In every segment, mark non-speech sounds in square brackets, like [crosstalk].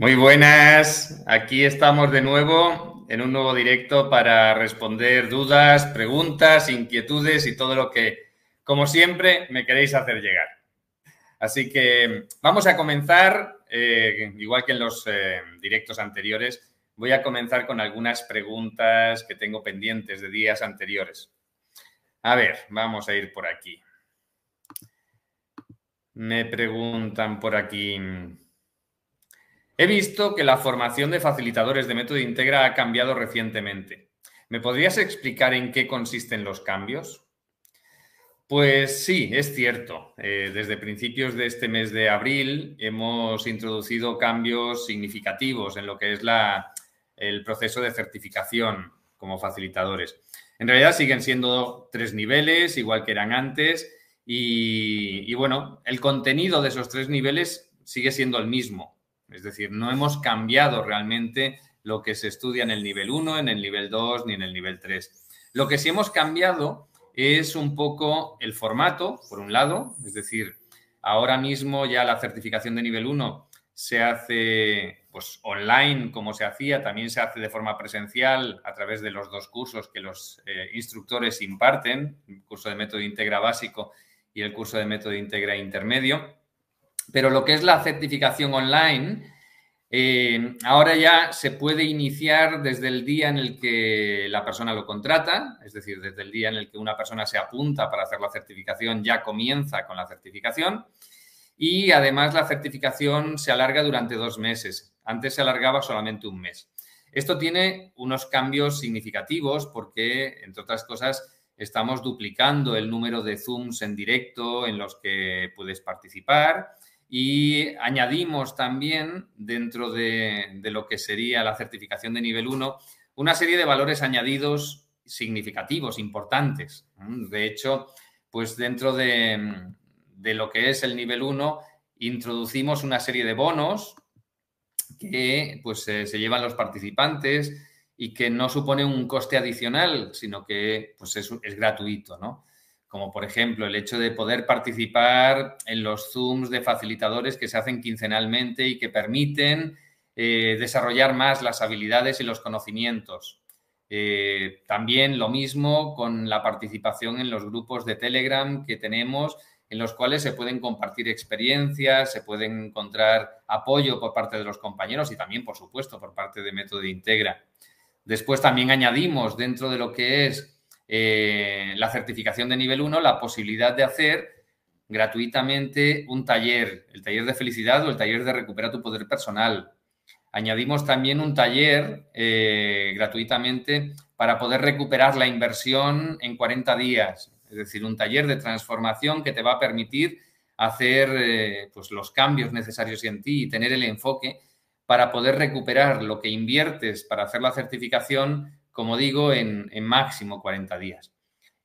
Muy buenas, aquí estamos de nuevo en un nuevo directo para responder dudas, preguntas, inquietudes y todo lo que, como siempre, me queréis hacer llegar. Así que vamos a comenzar, eh, igual que en los eh, directos anteriores, voy a comenzar con algunas preguntas que tengo pendientes de días anteriores. A ver, vamos a ir por aquí. Me preguntan por aquí. He visto que la formación de facilitadores de método Integra ha cambiado recientemente. ¿Me podrías explicar en qué consisten los cambios? Pues sí, es cierto. Eh, desde principios de este mes de abril hemos introducido cambios significativos en lo que es el proceso de certificación como facilitadores. En realidad siguen siendo tres niveles, igual que eran antes, y bueno, el contenido de esos tres niveles sigue siendo el mismo. Es decir, no hemos cambiado realmente lo que se estudia en el nivel 1, en el nivel 2 ni en el nivel 3. Lo que sí hemos cambiado es un poco el formato, por un lado, es decir, ahora mismo ya la certificación de nivel 1 se hace pues, online como se hacía, también se hace de forma presencial a través de los dos cursos que los eh, instructores imparten, el curso de método integra básico y el curso de método integra intermedio. Pero lo que es la certificación online, eh, ahora ya se puede iniciar desde el día en el que la persona lo contrata, es decir, desde el día en el que una persona se apunta para hacer la certificación, ya comienza con la certificación. Y además la certificación se alarga durante dos meses. Antes se alargaba solamente un mes. Esto tiene unos cambios significativos porque, entre otras cosas, estamos duplicando el número de Zooms en directo en los que puedes participar y añadimos también dentro de, lo que sería la certificación de nivel 1 una serie de valores añadidos significativos, importantes. De hecho, pues dentro de, lo que es el nivel 1 introducimos una serie de bonos que pues se llevan los participantes y que no supone un coste adicional, sino que pues es, es gratuito, ¿no? Como por ejemplo el hecho de poder participar en los Zooms de facilitadores que se hacen quincenalmente y que permiten eh, desarrollar más las habilidades y los conocimientos. Eh, también lo mismo con la participación en los grupos de Telegram que tenemos, en los cuales se pueden compartir experiencias, se pueden encontrar apoyo por parte de los compañeros y también, por supuesto, por parte de Método Integra. Después también añadimos dentro de lo que es eh, la certificación de nivel 1 la posibilidad de hacer gratuitamente un taller, el taller de felicidad o el taller de recupera tu poder personal. Añadimos también un taller eh, gratuitamente para poder recuperar la inversión en 40 días, es decir, un taller de transformación que te va a permitir hacer eh, pues, los cambios necesarios en ti y tener el enfoque para poder recuperar lo que inviertes para hacer la certificación como digo, en, máximo 40 días.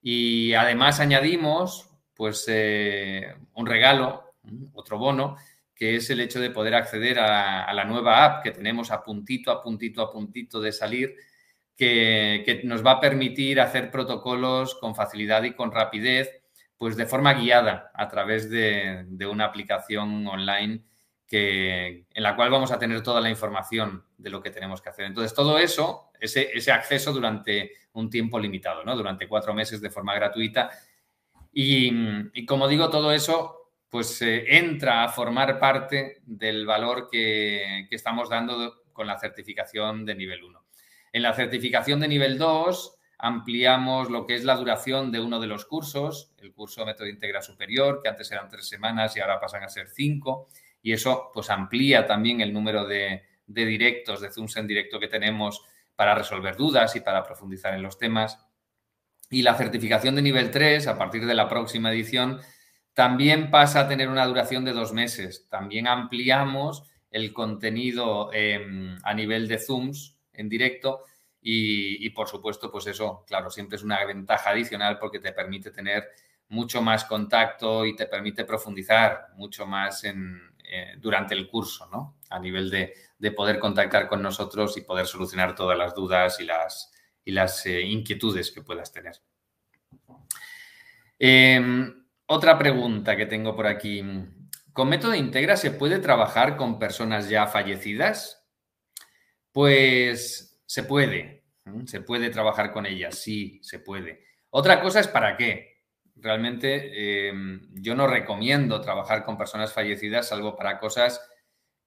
Y además añadimos, pues, eh, un regalo, otro bono, que es el hecho de poder acceder a, la nueva app que tenemos a puntito, a puntito, a puntito de salir, que, nos va a permitir hacer protocolos con facilidad y con rapidez, pues de forma guiada a través de, de una aplicación online que, en la cual vamos a tener toda la información de lo que tenemos que hacer. Entonces, todo eso, ese, acceso durante un tiempo limitado, ¿no? Durante cuatro meses de forma gratuita. Y, como digo, todo eso, pues eh, entra a formar parte del valor que, que estamos dando con la certificación de nivel 1. En la certificación de nivel 2 ampliamos lo que es la duración de uno de los cursos, el curso de método íntegra superior, que antes eran tres semanas y ahora pasan a ser cinco y eso pues amplía también el número de, directos, de Zooms en directo que tenemos para resolver dudas y para profundizar en los temas. Y la certificación de nivel 3, a partir de la próxima edición, también pasa a tener una duración de dos meses. También ampliamos el contenido em, a nivel de Zooms en directo y, y, por supuesto, pues eso, claro, siempre es una ventaja adicional porque te permite tener mucho más contacto y te permite profundizar mucho más en, eh, durante el curso, ¿no? A nivel de, poder contactar con nosotros y poder solucionar todas las dudas y las, eh, inquietudes que puedas tener. Em, otra pregunta que tengo por aquí. ¿Con método Integra se puede trabajar con personas ya fallecidas? Pues se puede, se puede trabajar con ellas, sí, se puede. Otra cosa es para qué. Realmente em, yo no recomiendo trabajar con personas fallecidas salvo para cosas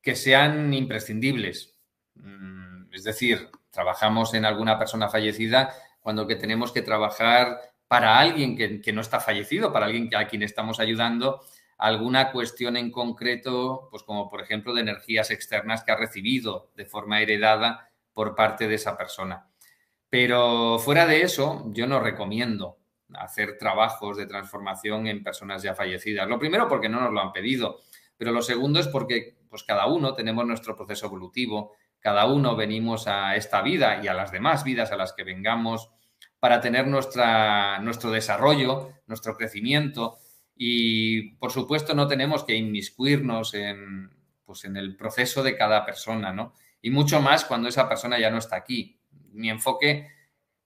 que sean imprescindibles. Mm, es decir, trabajamos en alguna persona fallecida cuando que tenemos que trabajar para alguien que, que no está fallecido, para alguien a quien estamos ayudando alguna cuestión en concreto, pues como por ejemplo de energías externas que ha recibido de forma heredada por parte de esa persona. Pero fuera de eso, yo no recomiendo hacer trabajos de transformación en personas ya fallecidas. Lo primero porque no nos lo han pedido, pero lo segundo es porque pues cada uno tenemos nuestro proceso evolutivo, cada uno venimos a esta vida y a las demás vidas a las que vengamos para tener nuestra, nuestro desarrollo, nuestro crecimiento y, por supuesto, no tenemos que inmiscuirnos en, pues, en el proceso de cada persona, ¿no? Y mucho más cuando esa persona ya no está aquí. Mi enfoque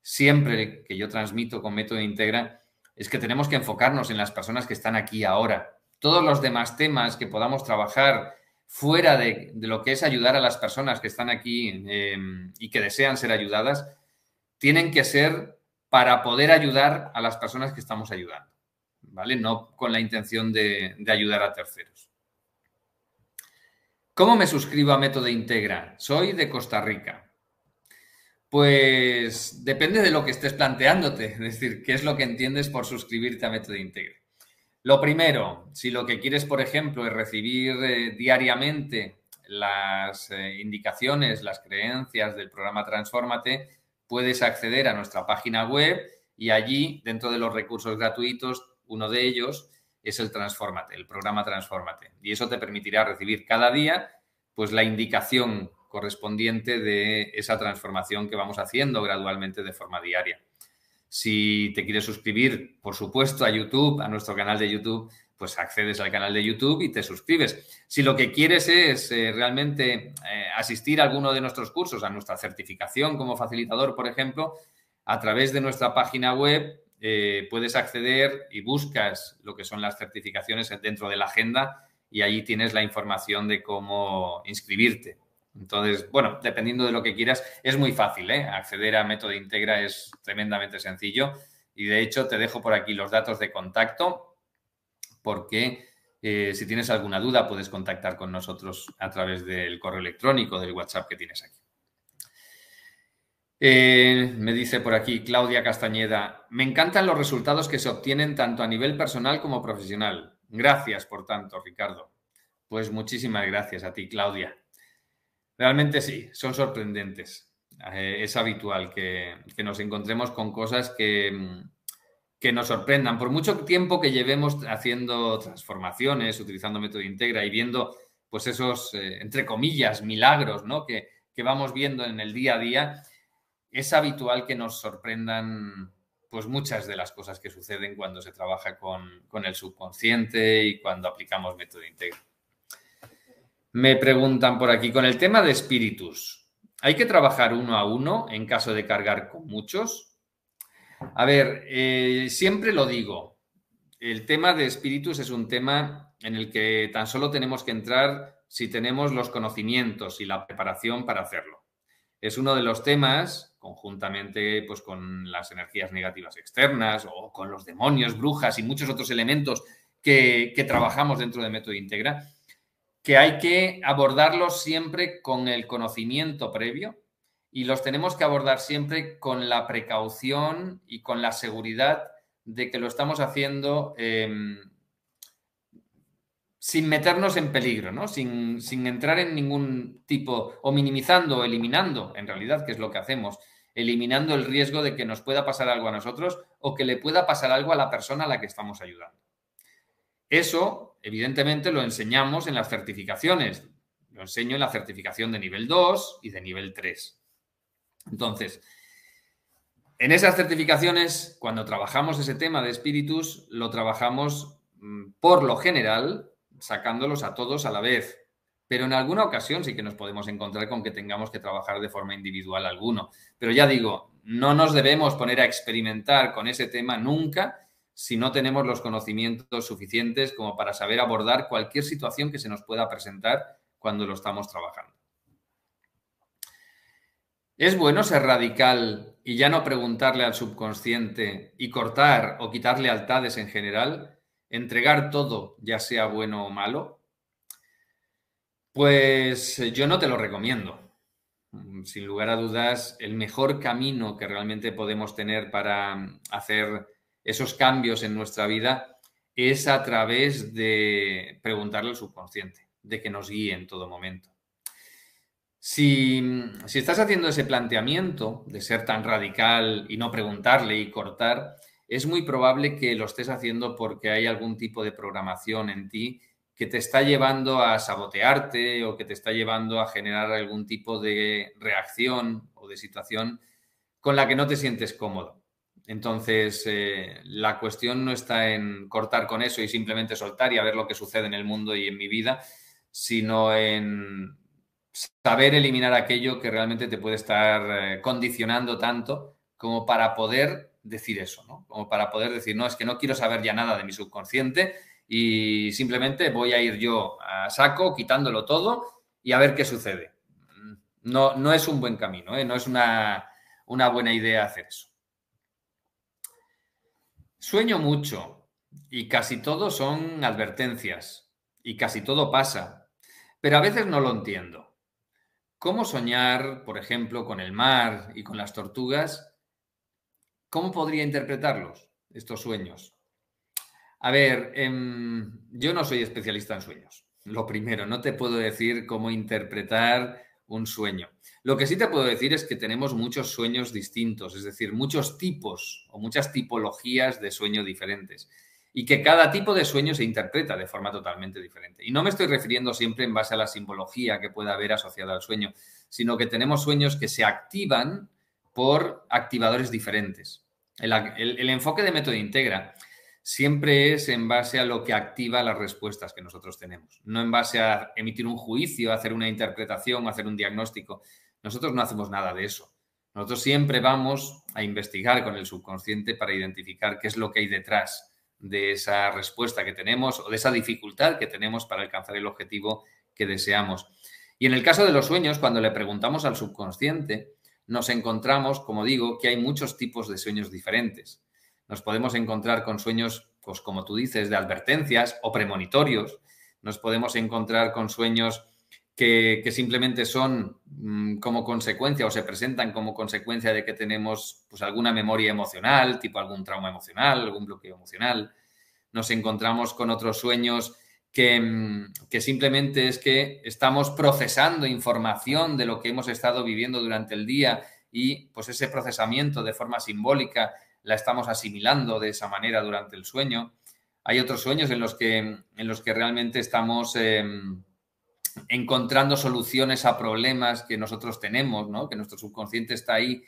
siempre que yo transmito con Método Integra es que tenemos que enfocarnos en las personas que están aquí ahora. Todos los demás temas que podamos trabajar fuera de, lo que es ayudar a las personas que están aquí em, y que desean ser ayudadas, tienen que ser para poder ayudar a las personas que estamos ayudando. ¿vale? No con la intención de, ayudar a terceros. ¿Cómo me suscribo a Método Integra? Soy de Costa Rica. Pues depende de lo que estés planteándote, es decir, qué es lo que entiendes por suscribirte a Método Integra. Lo primero, si lo que quieres, por ejemplo, es recibir eh, diariamente las eh, indicaciones, las creencias del programa Transformate, puedes acceder a nuestra página web y allí, dentro de los recursos gratuitos, uno de ellos es el Transformate, el programa Transformate. Y eso te permitirá recibir cada día pues la indicación correspondiente de esa transformación que vamos haciendo gradualmente de forma diaria. Si te quieres suscribir, por supuesto, a YouTube, a nuestro canal de YouTube, pues accedes al canal de YouTube y te suscribes. Si lo que quieres es eh, realmente eh, asistir a alguno de nuestros cursos, a nuestra certificación como facilitador, por ejemplo, a través de nuestra página web eh, puedes acceder y buscas lo que son las certificaciones dentro de la agenda y allí tienes la información de cómo inscribirte. Entonces, bueno, dependiendo de lo que quieras, es muy fácil, ¿eh? Acceder a Método Integra es tremendamente sencillo y de hecho te dejo por aquí los datos de contacto porque eh, si tienes alguna duda puedes contactar con nosotros a través del correo electrónico, del WhatsApp que tienes aquí. Eh, me dice por aquí Claudia Castañeda, me encantan los resultados que se obtienen tanto a nivel personal como profesional. Gracias por tanto, Ricardo. Pues muchísimas gracias a ti, Claudia. Realmente sí, son sorprendentes. Eh, es habitual que, nos encontremos con cosas que, que, nos sorprendan. Por mucho tiempo que llevemos haciendo transformaciones, utilizando método Integra y viendo pues esos, eh, entre comillas, milagros ¿no? que, que vamos viendo en el día a día, es habitual que nos sorprendan pues muchas de las cosas que suceden cuando se trabaja con, el subconsciente y cuando aplicamos método íntegro. Me preguntan por aquí, con el tema de espíritus, ¿hay que trabajar uno a uno en caso de cargar con muchos? A ver, eh, siempre lo digo, el tema de espíritus es un tema en el que tan solo tenemos que entrar si tenemos los conocimientos y la preparación para hacerlo. Es uno de los temas conjuntamente pues, con las energías negativas externas o con los demonios, brujas y muchos otros elementos que, trabajamos dentro de Método Integra, que hay que abordarlos siempre con el conocimiento previo y los tenemos que abordar siempre con la precaución y con la seguridad de que lo estamos haciendo em, sin meternos en peligro, ¿no? Sin, sin, entrar en ningún tipo o minimizando o eliminando, en realidad, que es lo que hacemos, eliminando el riesgo de que nos pueda pasar algo a nosotros o que le pueda pasar algo a la persona a la que estamos ayudando. Eso, evidentemente, lo enseñamos en las certificaciones. Lo enseño en la certificación de nivel 2 y de nivel 3. Entonces, en esas certificaciones, cuando trabajamos ese tema de espíritus, lo trabajamos mm, por lo general sacándolos a todos a la vez, pero en alguna ocasión sí que nos podemos encontrar con que tengamos que trabajar de forma individual alguno. Pero ya digo, no nos debemos poner a experimentar con ese tema nunca, si no tenemos los conocimientos suficientes como para saber abordar cualquier situación que se nos pueda presentar cuando lo estamos trabajando. ¿Es bueno ser radical y ya no preguntarle al subconsciente y cortar o quitar lealtades en general? ¿Entregar todo, ya sea bueno o malo? Pues yo no te lo recomiendo. Sin lugar a dudas, el mejor camino que realmente podemos tener para hacer esos cambios en nuestra vida es a través de preguntarle al subconsciente, de que nos guíe en todo momento. Si, estás haciendo ese planteamiento de ser tan radical y no preguntarle y cortar, es muy probable que lo estés haciendo porque hay algún tipo de programación en ti que te está llevando a sabotearte o que te está llevando a generar algún tipo de reacción o de situación con la que no te sientes cómodo. Entonces, eh, la cuestión no está en cortar con eso y simplemente soltar y a ver lo que sucede en el mundo y en mi vida, sino en saber eliminar aquello que realmente te puede estar eh, condicionando tanto como para poder decir eso, ¿no? Como para poder decir, no, es que no quiero saber ya nada de mi subconsciente y simplemente voy a ir yo a saco, quitándolo todo y a ver qué sucede. No, no es un buen camino, ¿eh? no es una, una buena idea hacer eso. Sueño mucho y casi todo son advertencias y casi todo pasa, pero a veces no lo entiendo. ¿Cómo soñar, por ejemplo, con el mar y con las tortugas? ¿Cómo podría interpretarlos, estos sueños? A ver, em, yo no soy especialista en sueños. Lo primero, no te puedo decir cómo interpretar un sueño. Lo que sí te puedo decir es que tenemos muchos sueños distintos, es decir, muchos tipos o muchas tipologías de sueño diferentes y que cada tipo de sueño se interpreta de forma totalmente diferente. Y no me estoy refiriendo siempre en base a la simbología que pueda haber asociada al sueño, sino que tenemos sueños que se activan por activadores diferentes. El, enfoque de método integra siempre es en base a lo que activa las respuestas que nosotros tenemos, no en base a emitir un juicio, hacer una interpretación, hacer un diagnóstico. Nosotros no hacemos nada de eso. Nosotros siempre vamos a investigar con el subconsciente para identificar qué es lo que hay detrás de esa respuesta que tenemos o de esa dificultad que tenemos para alcanzar el objetivo que deseamos. Y en el caso de los sueños, cuando le preguntamos al subconsciente, nos encontramos, como digo, que hay muchos tipos de sueños diferentes. Nos podemos encontrar con sueños, pues como tú dices, de advertencias o premonitorios. Nos podemos encontrar con sueños que, simplemente son mm, como consecuencia o se presentan como consecuencia de que tenemos pues, alguna memoria emocional, tipo algún trauma emocional, algún bloqueo emocional. Nos encontramos con otros sueños que, mm, que, simplemente es que estamos procesando información de lo que hemos estado viviendo durante el día y pues ese procesamiento de forma simbólica la estamos asimilando de esa manera durante el sueño. Hay otros sueños en los que, en los que realmente estamos... Em, encontrando soluciones a problemas que nosotros tenemos, ¿no? que nuestro subconsciente está ahí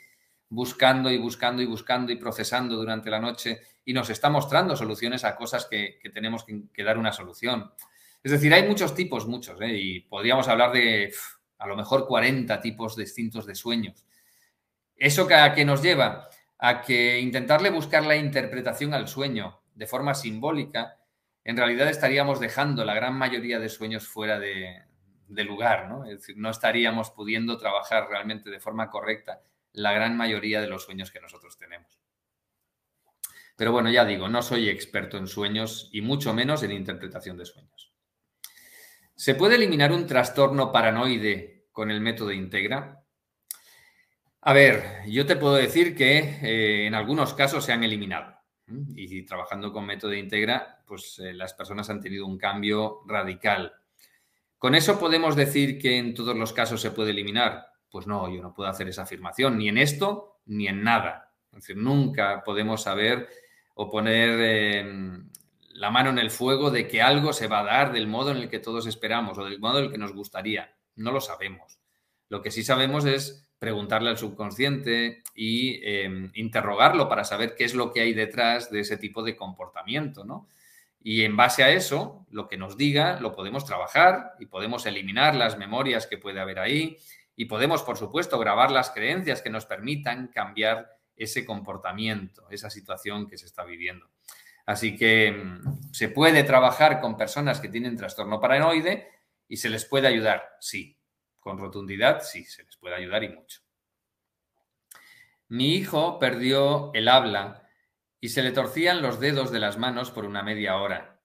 buscando y buscando y buscando y procesando durante la noche y nos está mostrando soluciones a cosas que, tenemos que, dar una solución. Es decir, hay muchos tipos, muchos, ¿eh? y podríamos hablar de a lo mejor 40 tipos distintos de sueños. ¿Eso a qué nos lleva? A que intentarle buscar la interpretación al sueño de forma simbólica, en realidad estaríamos dejando la gran mayoría de sueños fuera de, lugar, ¿no? Es decir, no estaríamos pudiendo trabajar realmente de forma correcta la gran mayoría de los sueños que nosotros tenemos. Pero bueno, ya digo, no soy experto en sueños y mucho menos en interpretación de sueños. ¿Se puede eliminar un trastorno paranoide con el método Integra? A ver, yo te puedo decir que eh, en algunos casos se han eliminado. Y trabajando con método Integra, pues eh, las personas han tenido un cambio radical ¿Con eso podemos decir que en todos los casos se puede eliminar? Pues no, yo no puedo hacer esa afirmación, ni en esto ni en nada. Es decir, nunca podemos saber o poner em, la mano en el fuego de que algo se va a dar del modo en el que todos esperamos o del modo en el que nos gustaría. No lo sabemos. Lo que sí sabemos es preguntarle al subconsciente y em, interrogarlo para saber qué es lo que hay detrás de ese tipo de comportamiento, ¿no? Y en base a eso, lo que nos diga, lo podemos trabajar y podemos eliminar las memorias que puede haber ahí y podemos, por supuesto, grabar las creencias que nos permitan cambiar ese comportamiento, esa situación que se está viviendo. Así que mm, se puede trabajar con personas que tienen trastorno paranoide y se les puede ayudar, sí. Con rotundidad, sí, se les puede ayudar y mucho. Mi hijo perdió el habla y se le torcían los dedos de las manos por una media hora.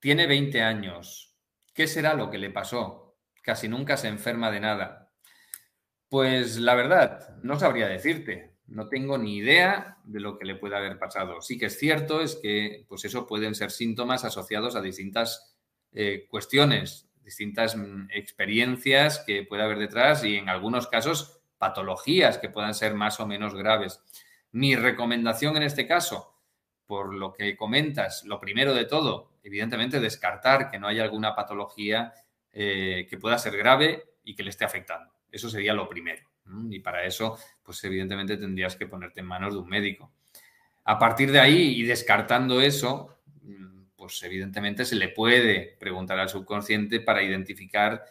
Tiene 20 años. ¿Qué será lo que le pasó? Casi nunca se enferma de nada. Pues la verdad, no sabría decirte. No tengo ni idea de lo que le puede haber pasado. Sí que es cierto, es que pues eso pueden ser síntomas asociados a distintas eh, cuestiones, distintas mm, experiencias que puede haber detrás y en algunos casos patologías que puedan ser más o menos graves. Mi recomendación en este caso, por lo que comentas, lo primero de todo, evidentemente descartar que no haya alguna patología eh, que pueda ser grave y que le esté afectando. Eso sería lo primero. Y para eso, pues evidentemente tendrías que ponerte en manos de un médico. A partir de ahí y descartando eso, pues evidentemente se le puede preguntar al subconsciente para identificar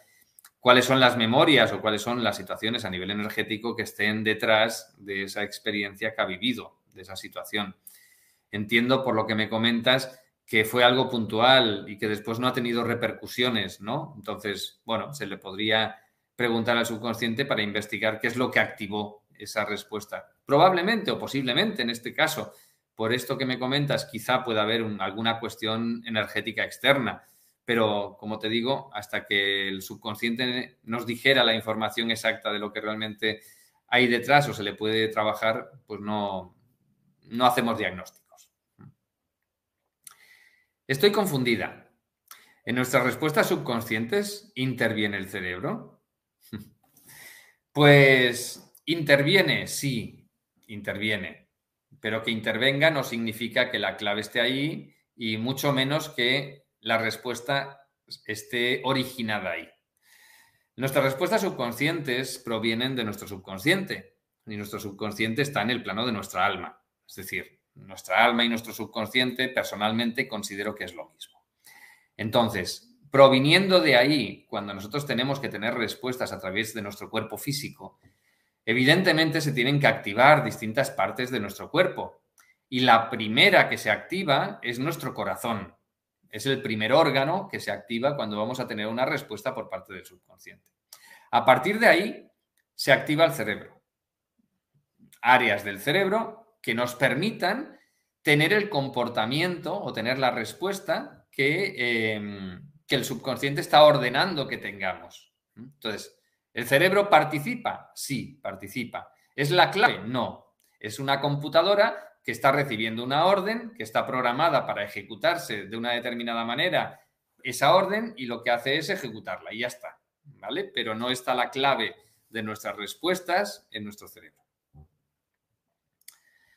cuáles son las memorias o cuáles son las situaciones a nivel energético que estén detrás de esa experiencia que ha vivido, de esa situación. Entiendo por lo que me comentas que fue algo puntual y que después no ha tenido repercusiones, ¿no? Entonces, bueno, se le podría preguntar al subconsciente para investigar qué es lo que activó esa respuesta. Probablemente o posiblemente en este caso, por esto que me comentas, quizá pueda haber alguna cuestión energética externa pero como te digo, hasta que el subconsciente nos dijera la información exacta de lo que realmente hay detrás o se le puede trabajar, pues no, no hacemos diagnósticos. Estoy confundida. ¿En nuestras respuestas subconscientes interviene el cerebro? [laughs] Pues interviene, sí, interviene. Pero que intervenga no significa que la clave esté ahí y mucho menos que la respuesta esté originada ahí. Nuestras respuestas subconscientes provienen de nuestro subconsciente y nuestro subconsciente está en el plano de nuestra alma. Es decir, nuestra alma y nuestro subconsciente personalmente considero que es lo mismo. Entonces, proviniendo de ahí, cuando nosotros tenemos que tener respuestas a través de nuestro cuerpo físico, evidentemente se tienen que activar distintas partes de nuestro cuerpo. Y la primera que se activa es nuestro corazón. Es el primer órgano que se activa cuando vamos a tener una respuesta por parte del subconsciente. A partir de ahí, se activa el cerebro. Áreas del cerebro que nos permitan tener el comportamiento o tener la respuesta que, que el subconsciente está ordenando que tengamos. Entonces, ¿el cerebro participa? Sí, participa. ¿Es la clave? No. Es una computadora que está recibiendo una orden, que está programada para ejecutarse de una determinada manera esa orden y lo que hace es ejecutarla y ya está, ¿vale? Pero no está la clave de nuestras respuestas en nuestro cerebro.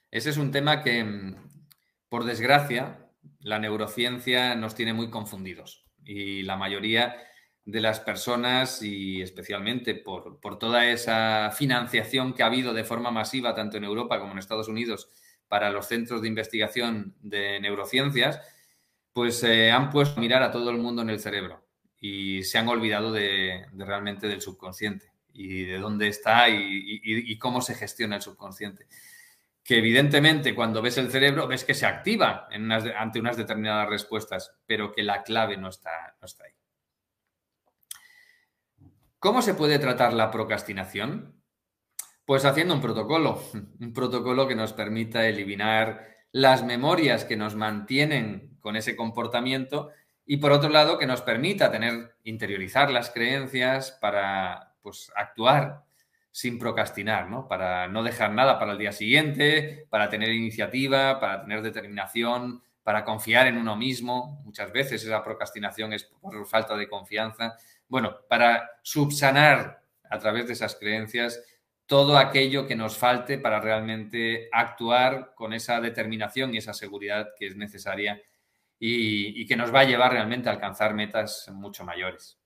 Ese es un tema que, por desgracia, la neurociencia nos tiene muy confundidos y la mayoría de las personas y especialmente por, por toda esa financiación que ha habido de forma masiva tanto en Europa como en Estados Unidos para los centros de investigación de neurociencias, pues se han puesto a mirar a todo el mundo en el cerebro y se han olvidado de, realmente del subconsciente y de dónde está y, cómo se gestiona el subconsciente. Que evidentemente cuando ves el cerebro ves que se activa ante unas determinadas respuestas, pero que la clave no está, no está ahí. ¿Cómo se puede tratar la procrastinación? Pues haciendo un protocolo, [laughs] un protocolo que nos permita eliminar las memorias que nos mantienen con ese comportamiento y por otro lado que nos permita tener, interiorizar las creencias para pues, actuar sin procrastinar, ¿no? Para no dejar nada para el día siguiente, para tener iniciativa, para tener determinación, para confiar en uno mismo. Muchas veces esa procrastinación es por falta de confianza. Bueno, para subsanar a través de esas creencias todo aquello que nos falte para realmente actuar con esa determinación y esa seguridad que es necesaria y, que nos va a llevar realmente a alcanzar metas mucho mayores.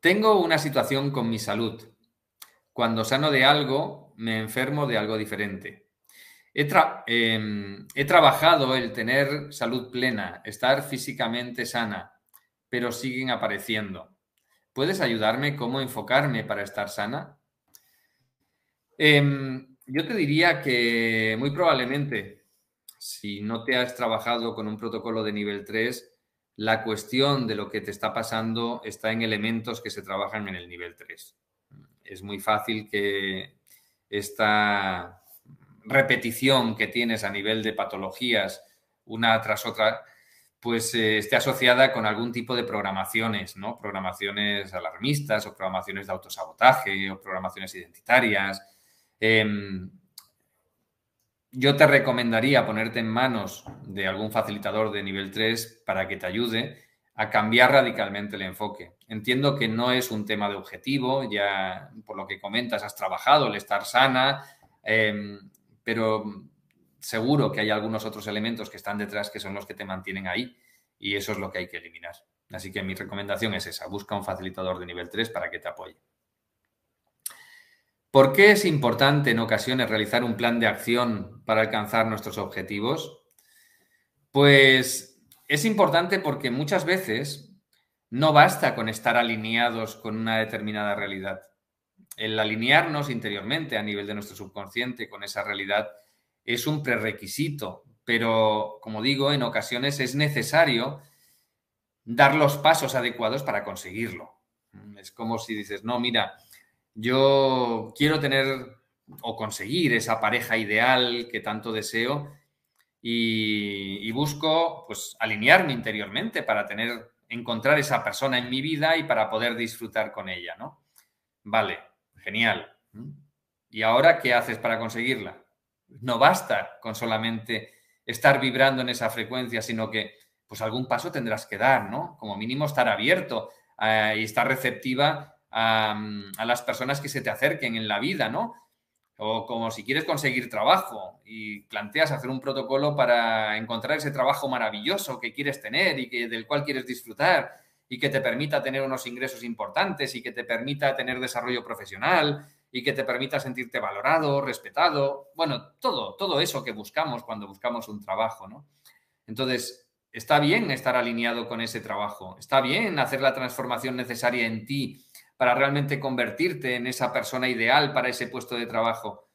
Tengo una situación con mi salud. Cuando sano de algo, me enfermo de algo diferente. He, em, trabajado el tener salud plena, estar físicamente sana, pero siguen apareciendo. ¿Puedes ayudarme cómo enfocarme para estar sana? Em, yo te diría que muy probablemente si no te has trabajado con un protocolo de nivel 3, la cuestión de lo que te está pasando está en elementos que se trabajan en el nivel 3. Es muy fácil que esta repetición que tienes a nivel de patologías una tras otra, pues eh, esté asociada con algún tipo de programaciones, ¿no? Programaciones alarmistas o programaciones de autosabotaje o programaciones identitarias. Em, yo te recomendaría ponerte en manos de algún facilitador de nivel 3 para que te ayude a cambiar radicalmente el enfoque. Entiendo que no es un tema de objetivo, ya por lo que comentas has trabajado el estar sana, em, pero seguro que hay algunos otros elementos que están detrás que son los que te mantienen ahí y eso es lo que hay que eliminar. Así que mi recomendación es esa, busca un facilitador de nivel 3 para que te apoye. ¿Por qué es importante en ocasiones realizar un plan de acción para alcanzar nuestros objetivos? Pues es importante porque muchas veces no basta con estar alineados con una determinada realidad. El alinearnos interiormente a nivel de nuestro subconsciente con esa realidad es un prerequisito, pero como digo, en ocasiones es necesario dar los pasos adecuados para conseguirlo. Es como si dices, no, mira, yo quiero tener o conseguir esa pareja ideal que tanto deseo y, busco pues alinearme interiormente para tener, encontrar esa persona en mi vida y para poder disfrutar con ella, ¿no? Vale, genial. ¿Y ahora qué haces para conseguirla? No basta con solamente estar vibrando en esa frecuencia, sino que pues algún paso tendrás que dar, ¿no? Como mínimo estar abierto eh, y estar receptiva a, las personas que se te acerquen en la vida, ¿no? O como si quieres conseguir trabajo y planteas hacer un protocolo para encontrar ese trabajo maravilloso que quieres tener y que, del cual quieres disfrutar y que te permita tener unos ingresos importantes y que te permita tener desarrollo profesional y que te permita sentirte valorado, respetado, bueno, todo, todo eso que buscamos cuando buscamos un trabajo, ¿no? Entonces, está bien estar alineado con ese trabajo, está bien hacer la transformación necesaria en ti para realmente convertirte en esa persona ideal para ese puesto de trabajo.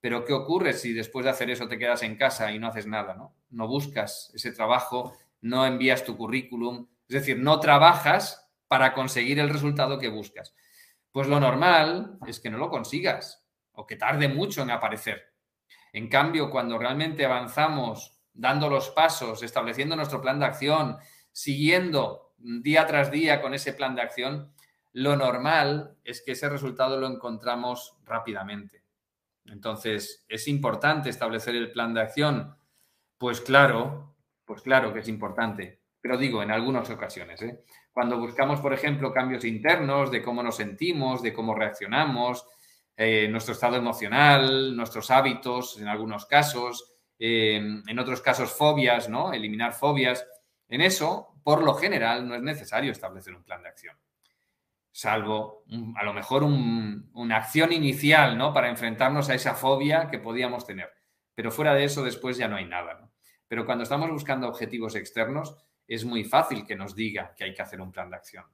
Pero ¿qué ocurre si después de hacer eso te quedas en casa y no haces nada? No, no buscas ese trabajo, no envías tu currículum, es decir, no trabajas para conseguir el resultado que buscas. Pues lo normal es que no lo consigas o que tarde mucho en aparecer. En cambio, cuando realmente avanzamos dando los pasos, estableciendo nuestro plan de acción, siguiendo día tras día con ese plan de acción, lo normal es que ese resultado lo encontramos rápidamente. Entonces, ¿es importante establecer el plan de acción? Pues claro, pues claro que es importante, pero digo, en algunas ocasiones. ¿eh? Cuando buscamos, por ejemplo, cambios internos de cómo nos sentimos, de cómo reaccionamos, eh, nuestro estado emocional, nuestros hábitos, en algunos casos, eh, en otros casos fobias, ¿no? Eliminar fobias. En eso, por lo general, no es necesario establecer un plan de acción salvo a lo mejor una acción inicial, ¿no? Para enfrentarnos a esa fobia que podíamos tener. Pero fuera de eso, después ya no hay nada, Pero cuando estamos buscando objetivos externos, es muy fácil que nos diga que hay que hacer un plan de acción.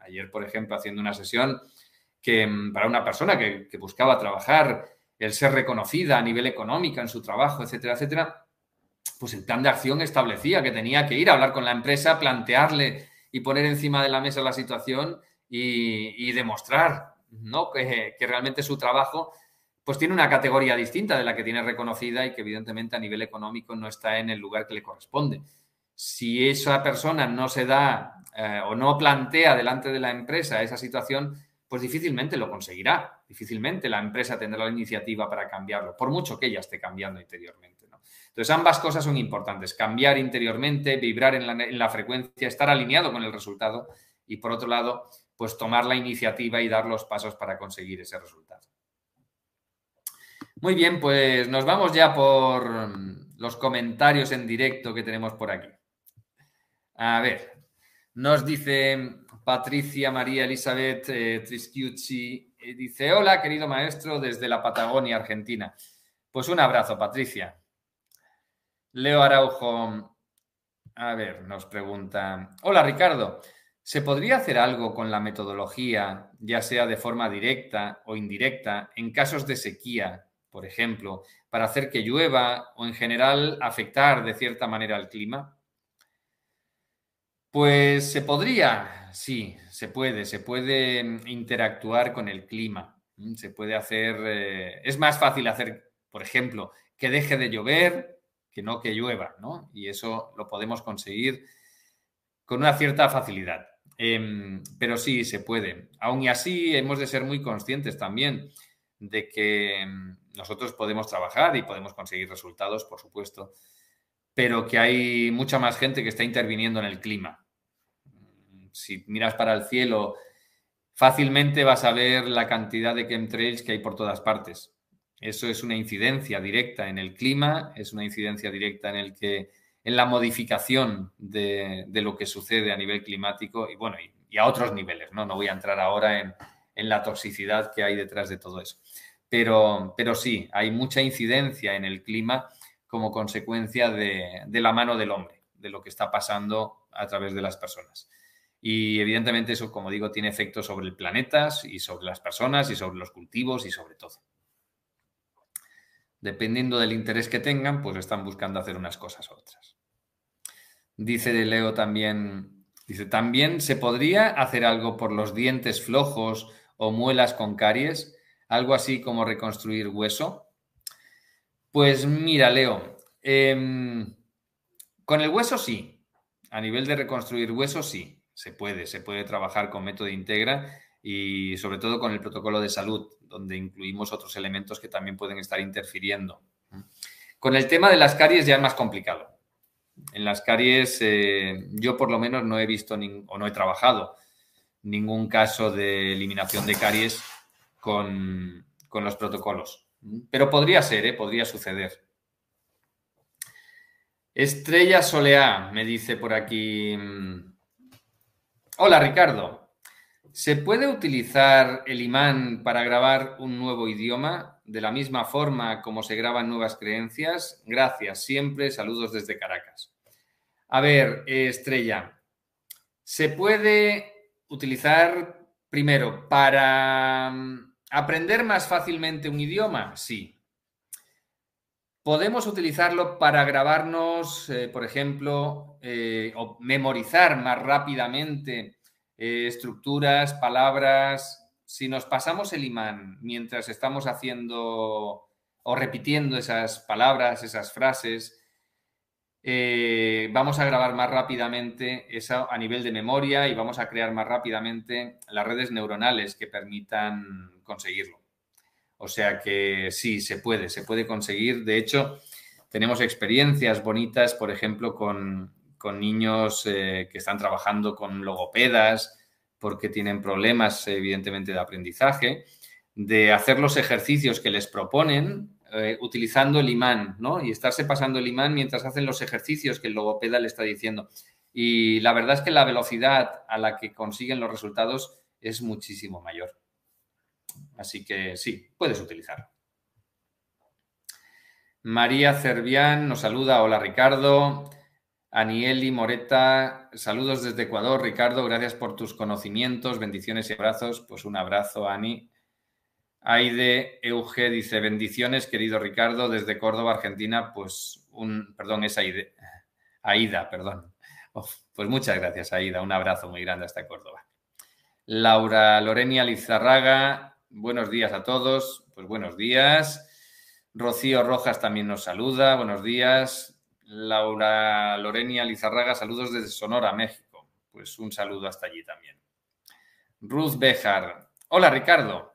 Ayer, por ejemplo, haciendo una sesión que mm, para una persona que, que buscaba trabajar, el ser reconocida a nivel económico en su trabajo, etcétera, etcétera, pues el plan de acción establecía que tenía que ir a hablar con la empresa, plantearle y poner encima de la mesa la situación y, demostrar ¿no? que, realmente su trabajo pues tiene una categoría distinta de la que tiene reconocida y que evidentemente a nivel económico no está en el lugar que le corresponde. Si esa persona no se da eh, o no plantea delante de la empresa esa situación, pues difícilmente lo conseguirá. Difícilmente la empresa tendrá la iniciativa para cambiarlo, por mucho que ella esté cambiando interiormente. Entonces, ambas cosas son importantes. Cambiar interiormente, vibrar en la, en la frecuencia, estar alineado con el resultado y, por otro lado, pues tomar la iniciativa y dar los pasos para conseguir ese resultado. Muy bien, pues nos vamos ya por los comentarios en directo que tenemos por aquí. A ver, nos dice Patricia María Elizabeth eh, eh, dice, hola querido maestro desde la Patagonia, Argentina. Pues un abrazo, Patricia. Leo Araujo, a ver, nos pregunta, hola Ricardo, ¿Se podría hacer algo con la metodología, ya sea de forma directa o indirecta, en casos de sequía por ejemplo, para hacer que llueva o en general afectar de cierta manera al clima? Pues se podría, sí, se puede, se puede mm, interactuar con el clima. Se puede hacer, eh, es más fácil hacer, por ejemplo, que deje de llover que no que llueva, ¿no? Y eso lo podemos conseguir con una cierta facilidad. Em, pero sí, se puede. Aún y así, hemos de ser muy conscientes también de que em, nosotros podemos trabajar y podemos conseguir resultados, por supuesto, pero que hay mucha más gente que está interviniendo en el clima. Si miras para el cielo, fácilmente vas a ver la cantidad de chemtrails que hay por todas partes. Eso es una incidencia directa en el clima, es una incidencia directa en el que en la modificación de, lo que sucede a nivel climático y bueno, y, a otros niveles, ¿no? No voy a entrar ahora en, la toxicidad que hay detrás de todo eso. Pero, pero sí, hay mucha incidencia en el clima como consecuencia de, la mano del hombre, de lo que está pasando a través de las personas. Y evidentemente eso, como digo, tiene efectos sobre el planeta y sobre las personas y sobre los cultivos y sobre todo. Dependiendo del interés que tengan, pues están buscando hacer unas cosas u otras. Dice de Leo también, dice, también se podría hacer algo por los dientes flojos o muelas con caries, algo así como reconstruir hueso. Pues mira, Leo, em, con el hueso sí, a nivel de reconstruir hueso sí, se puede, se puede trabajar con método integra y sobre todo con el protocolo de salud, donde incluimos otros elementos que también pueden estar interfiriendo. Con el tema de las caries ya es más complicado. En las caries eh, yo por lo menos no he visto o no he trabajado ningún caso de eliminación de caries con, con los protocolos. Pero podría ser, ¿eh? podría suceder. Estrella Soleá me dice por aquí. Hola Ricardo, ¿se puede utilizar el imán para grabar un nuevo idioma de la misma forma como se graban nuevas creencias? Gracias, siempre saludos desde Caracas. A ver, Estrella, se puede utilizar primero para mm, ¿Aprender más fácilmente un idioma? Sí. ¿Podemos utilizarlo para grabarnos, eh, por ejemplo, eh, o memorizar más rápidamente eh, estructuras, palabras? Si nos pasamos el imán mientras estamos haciendo o repitiendo esas palabras, esas frases, vamos a grabar más rápidamente eso a nivel de memoria y vamos a crear más rápidamente las redes neuronales que permitan conseguirlo. O sea que sí, se puede, se puede conseguir. De hecho, tenemos experiencias bonitas, por ejemplo, con, niños eh, que están trabajando con logopedas porque tienen problemas, evidentemente, de aprendizaje, de hacer los ejercicios que les proponen eh, utilizando el imán, ¿no? Y estarse pasando el imán mientras hacen los ejercicios que el logopeda le está diciendo. Y la verdad es que la velocidad a la que consiguen los resultados es muchísimo mayor. Así que sí, puedes utilizarlo. María Cervián nos saluda. Hola Ricardo. Anieli Moreta, saludos desde Ecuador. Ricardo, gracias por tus conocimientos, bendiciones y abrazos. Pues un abrazo, Ani. Aide Euge dice, bendiciones, querido Ricardo, desde Córdoba, Argentina. Pues un, perdón, es Aide. Aida, perdón. pues muchas gracias, Aida. Un abrazo muy grande hasta Córdoba. Laura Lorenia Lizarraga, Buenos días a todos. Pues buenos días. Rocío Rojas también nos saluda. Buenos días. Laura Lorenia Lizarraga, saludos desde Sonora, México. Pues un saludo hasta allí también. Ruth Bejar. Hola Ricardo.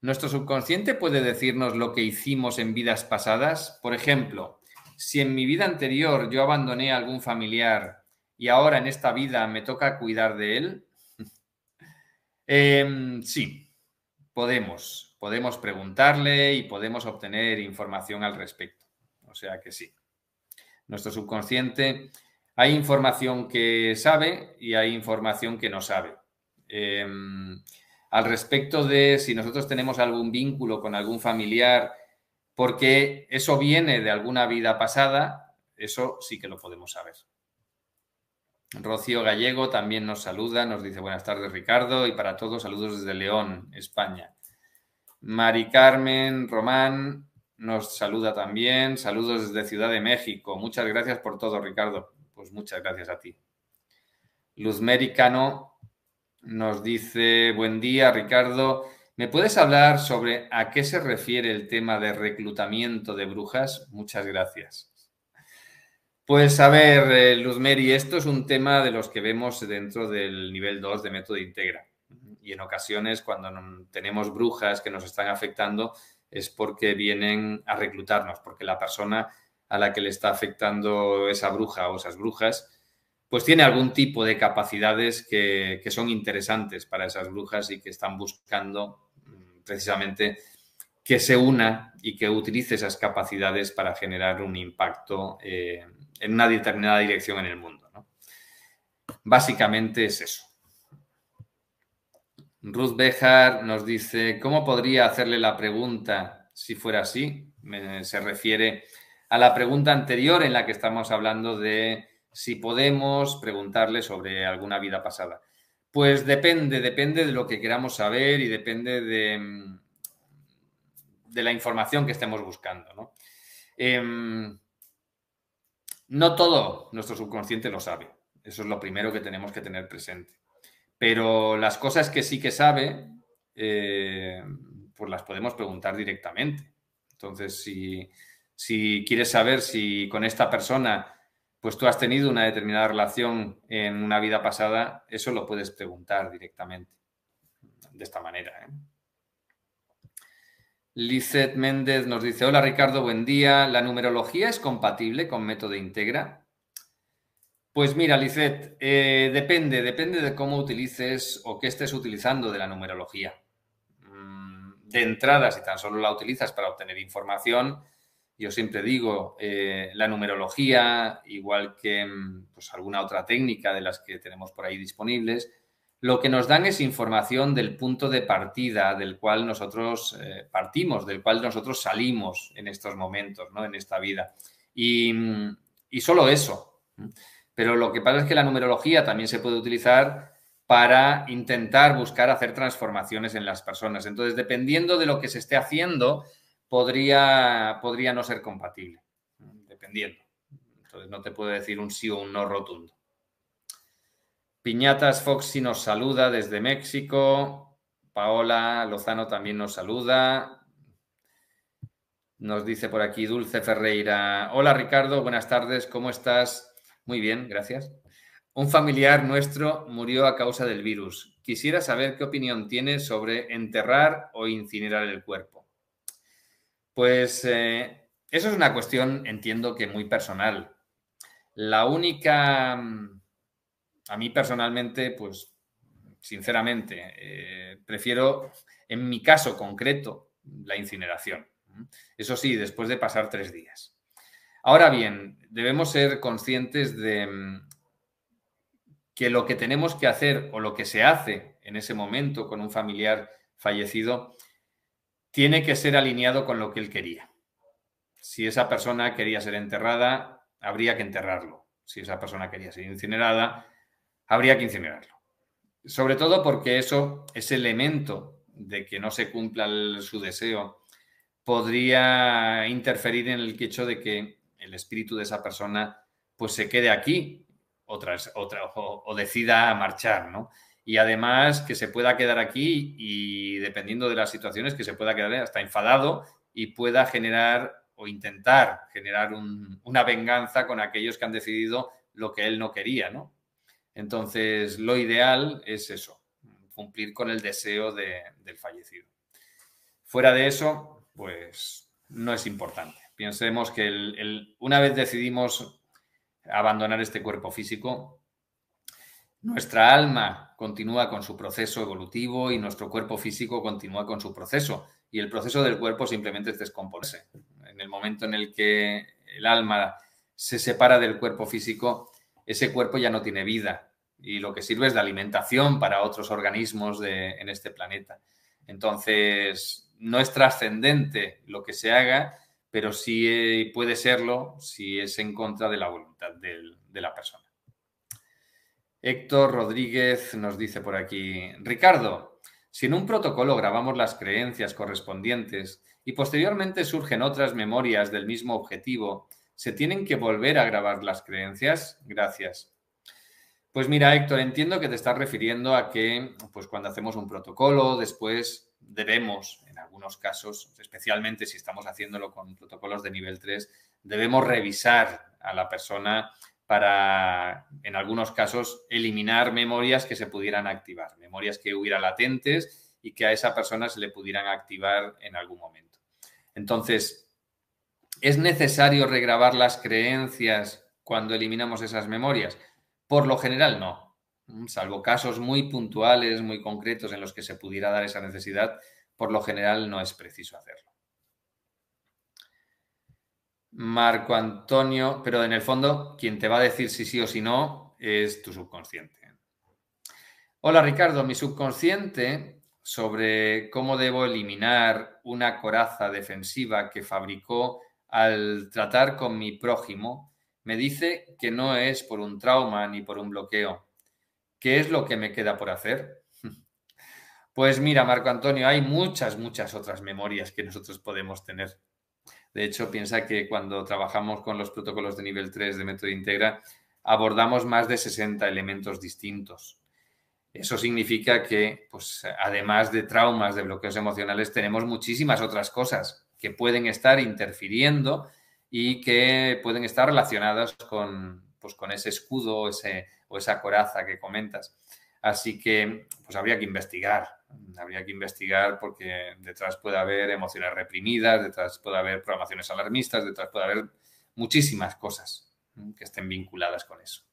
¿Nuestro subconsciente puede decirnos lo que hicimos en vidas pasadas? Por ejemplo, si en mi vida anterior yo abandoné a algún familiar y ahora en esta vida me toca cuidar de él. [laughs] Em, sí, podemos, podemos preguntarle y podemos obtener información al respecto. O sea que sí. Nuestro subconsciente, hay información que sabe y hay información que no sabe. Em, al respecto de si nosotros tenemos algún vínculo con algún familiar, porque eso viene de alguna vida pasada, eso sí que lo podemos saber. Rocío Gallego también nos saluda, nos dice buenas tardes Ricardo y para todos saludos desde León, España. Mari Carmen Román, nos saluda también. Saludos desde Ciudad de México. Muchas gracias por todo, Ricardo. Pues muchas gracias a ti. Luz Mericano nos dice, buen día, Ricardo. ¿Me puedes hablar sobre a qué se refiere el tema de reclutamiento de brujas? Muchas gracias. Pues a ver, eh, Luzmeri, esto es un tema de los que vemos dentro del nivel 2 de método integra. Y en ocasiones cuando tenemos brujas que nos están afectando es porque vienen a reclutarnos, porque la persona a la que le está afectando esa bruja o esas brujas, pues tiene algún tipo de capacidades que, que son interesantes para esas brujas y que están buscando mm, precisamente que se una y que utilice esas capacidades para generar un impacto eh, en una determinada dirección en el mundo. Básicamente es eso. Ruth Bejar nos dice, ¿cómo podría hacerle la pregunta si fuera así? se refiere a la pregunta anterior en la que estamos hablando de si podemos preguntarle sobre alguna vida pasada. Pues depende, depende de lo que queramos saber y depende de, de la información que estemos buscando. ¿no? Em, no todo nuestro subconsciente lo sabe. Eso es lo primero que tenemos que tener presente. Pero las cosas que sí que sabe, eh, pues las podemos preguntar directamente. Entonces, si, quieres saber si con esta persona, pues tú has tenido una determinada relación en una vida pasada, eso lo puedes preguntar directamente. De esta manera. ¿eh? Lizeth Méndez nos dice, hola Ricardo, buen día. ¿La numerología es compatible con método integra? Pues mira, Lizeth, eh, depende, depende de cómo utilices o qué estés utilizando de la numerología. Mm, de entrada, si tan solo la utilizas para obtener información, yo siempre digo, eh, la numerología, igual que mm, pues, alguna otra técnica de las que tenemos por ahí disponibles, lo que nos dan es información del punto de partida del cual nosotros eh, partimos, del cual nosotros salimos en estos momentos, ¿no? En esta vida. Y, y, solo eso. Pero lo que pasa es que la numerología también se puede utilizar para intentar buscar hacer transformaciones en las personas. Entonces, dependiendo de lo que se esté haciendo, podría, podría no ser compatible. Dependiendo. Entonces, no te puedo decir un sí o un no rotundo. Piñatas Foxy nos saluda desde México. Paola Lozano también nos saluda. Nos dice por aquí Dulce Ferreira. Hola Ricardo, buenas tardes, ¿cómo estás? Muy bien, gracias. Un familiar nuestro murió a causa del virus. Quisiera saber qué opinión tiene sobre enterrar o incinerar el cuerpo. Pues eh, eso es una cuestión, entiendo que muy personal. La única mm, a mí personalmente, pues sinceramente, eh, prefiero, en mi caso concreto, la incineración. Eso sí, después de pasar tres días. Ahora bien, debemos ser conscientes de mm, que lo que tenemos que hacer o lo que se hace en ese momento con un familiar fallecido tiene que ser alineado con lo que él quería. Si esa persona quería ser enterrada, habría que enterrarlo. Si esa persona quería ser incinerada, habría que incinerarlo. Sobre todo porque eso, ese elemento de que no se cumpla su deseo, podría interferir en el hecho de que el espíritu de esa persona pues se quede aquí otra, o, o, decida marchar, ¿no? Y además que se pueda quedar aquí y dependiendo de las situaciones que se pueda quedar hasta enfadado y pueda generar o intentar generar una venganza con aquellos que han decidido lo que él no quería, ¿no? Entonces, lo ideal es eso, cumplir con el deseo del fallecido. Fuera de eso, pues no es importante. Pensemos que una vez decidimos abandonar este cuerpo físico, nuestra alma continúa con su proceso evolutivo y nuestro cuerpo físico continúa con su proceso. Y el proceso del cuerpo simplemente es descomponerse. En el momento en el que el alma se separa del cuerpo físico, ese cuerpo ya no tiene vida y lo que sirve es de alimentación para otros organismos en este planeta. Entonces, no es trascendente lo que se haga, pero sí eh, puede serlo si es en contra de la voluntad de la persona. Héctor Rodríguez nos dice por aquí, Ricardo, Si en un protocolo grabamos las creencias correspondientes y posteriormente surgen otras memorias del mismo objetivo, ¿se tienen que volver a grabar las creencias? Gracias. Pues mira, Héctor, entiendo que te estás refiriendo a que pues cuando hacemos un protocolo, después debemos, en algunos casos, especialmente si estamos haciéndolo con protocolos de nivel 3, debemos revisar a la persona para, en algunos casos, eliminar memorias que se pudieran activar, memorias que hubiera latentes y que a esa persona se le pudieran activar en algún momento. Entonces, ¿es necesario regrabar las creencias cuando eliminamos esas memorias? Por lo general, no. Salvo casos muy puntuales, muy concretos en los que se pudiera dar esa necesidad, por lo general no es preciso hacerlo. Marco Antonio, pero en el fondo quien te va a decir si sí o si no es tu subconsciente. Hola Ricardo, mi subconsciente sobre cómo debo eliminar una coraza defensiva que fabricó al tratar con mi prójimo, me dice que no es por un trauma ni por un bloqueo. ¿Qué es lo que me queda por hacer? [laughs] Pues mira, Marco Antonio, hay muchas, muchas otras memorias que nosotros podemos tener. De hecho, piensa que cuando trabajamos con los protocolos de nivel 3 de método Integra, abordamos más de 60 elementos distintos. Eso significa que, pues, además de traumas, de bloqueos emocionales, tenemos muchísimas otras cosas que pueden estar interfiriendo y que pueden estar relacionadas con, pues, con ese escudo o, ese, o esa coraza que comentas. Así que, pues habría que investigar, habría que investigar porque detrás puede haber emociones reprimidas, detrás puede haber programaciones alarmistas, detrás puede haber muchísimas cosas que estén vinculadas con eso.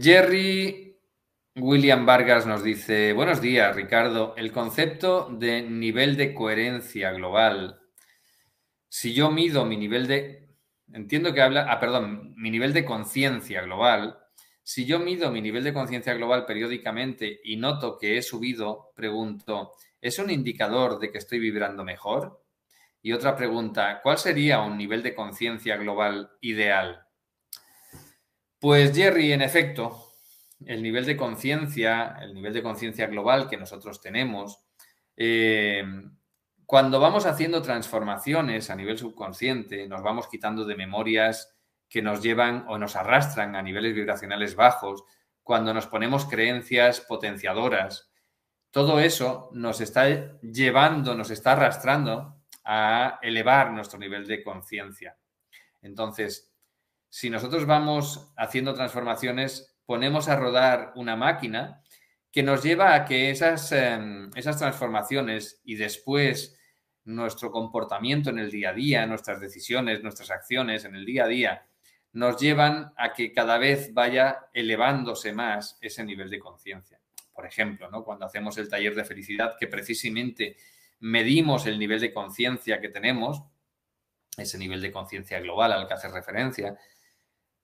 Jerry William Vargas nos dice, buenos días Ricardo, el concepto de nivel de coherencia global, si yo mido mi nivel de, entiendo que habla, ah, perdón, mi nivel de conciencia global, si yo mido mi nivel de conciencia global periódicamente y noto que he subido, pregunto, ¿es un indicador de que estoy vibrando mejor? Y otra pregunta, ¿cuál sería un nivel de conciencia global ideal? Pues Jerry, en efecto, el nivel de conciencia, el nivel de conciencia global que nosotros tenemos, eh, cuando vamos haciendo transformaciones a nivel subconsciente, nos vamos quitando de memorias que nos llevan o nos arrastran a niveles vibracionales bajos, cuando nos ponemos creencias potenciadoras, todo eso nos está llevando, nos está arrastrando a elevar nuestro nivel de conciencia. Entonces, si nosotros vamos haciendo transformaciones, ponemos a rodar una máquina que nos lleva a que esas, em, esas transformaciones y después nuestro comportamiento en el día a día, nuestras decisiones, nuestras acciones en el día a día, nos llevan a que cada vez vaya elevándose más ese nivel de conciencia. Por ejemplo, ¿no? cuando hacemos el taller de felicidad, que precisamente medimos el nivel de conciencia que tenemos, ese nivel de conciencia global al que hace referencia,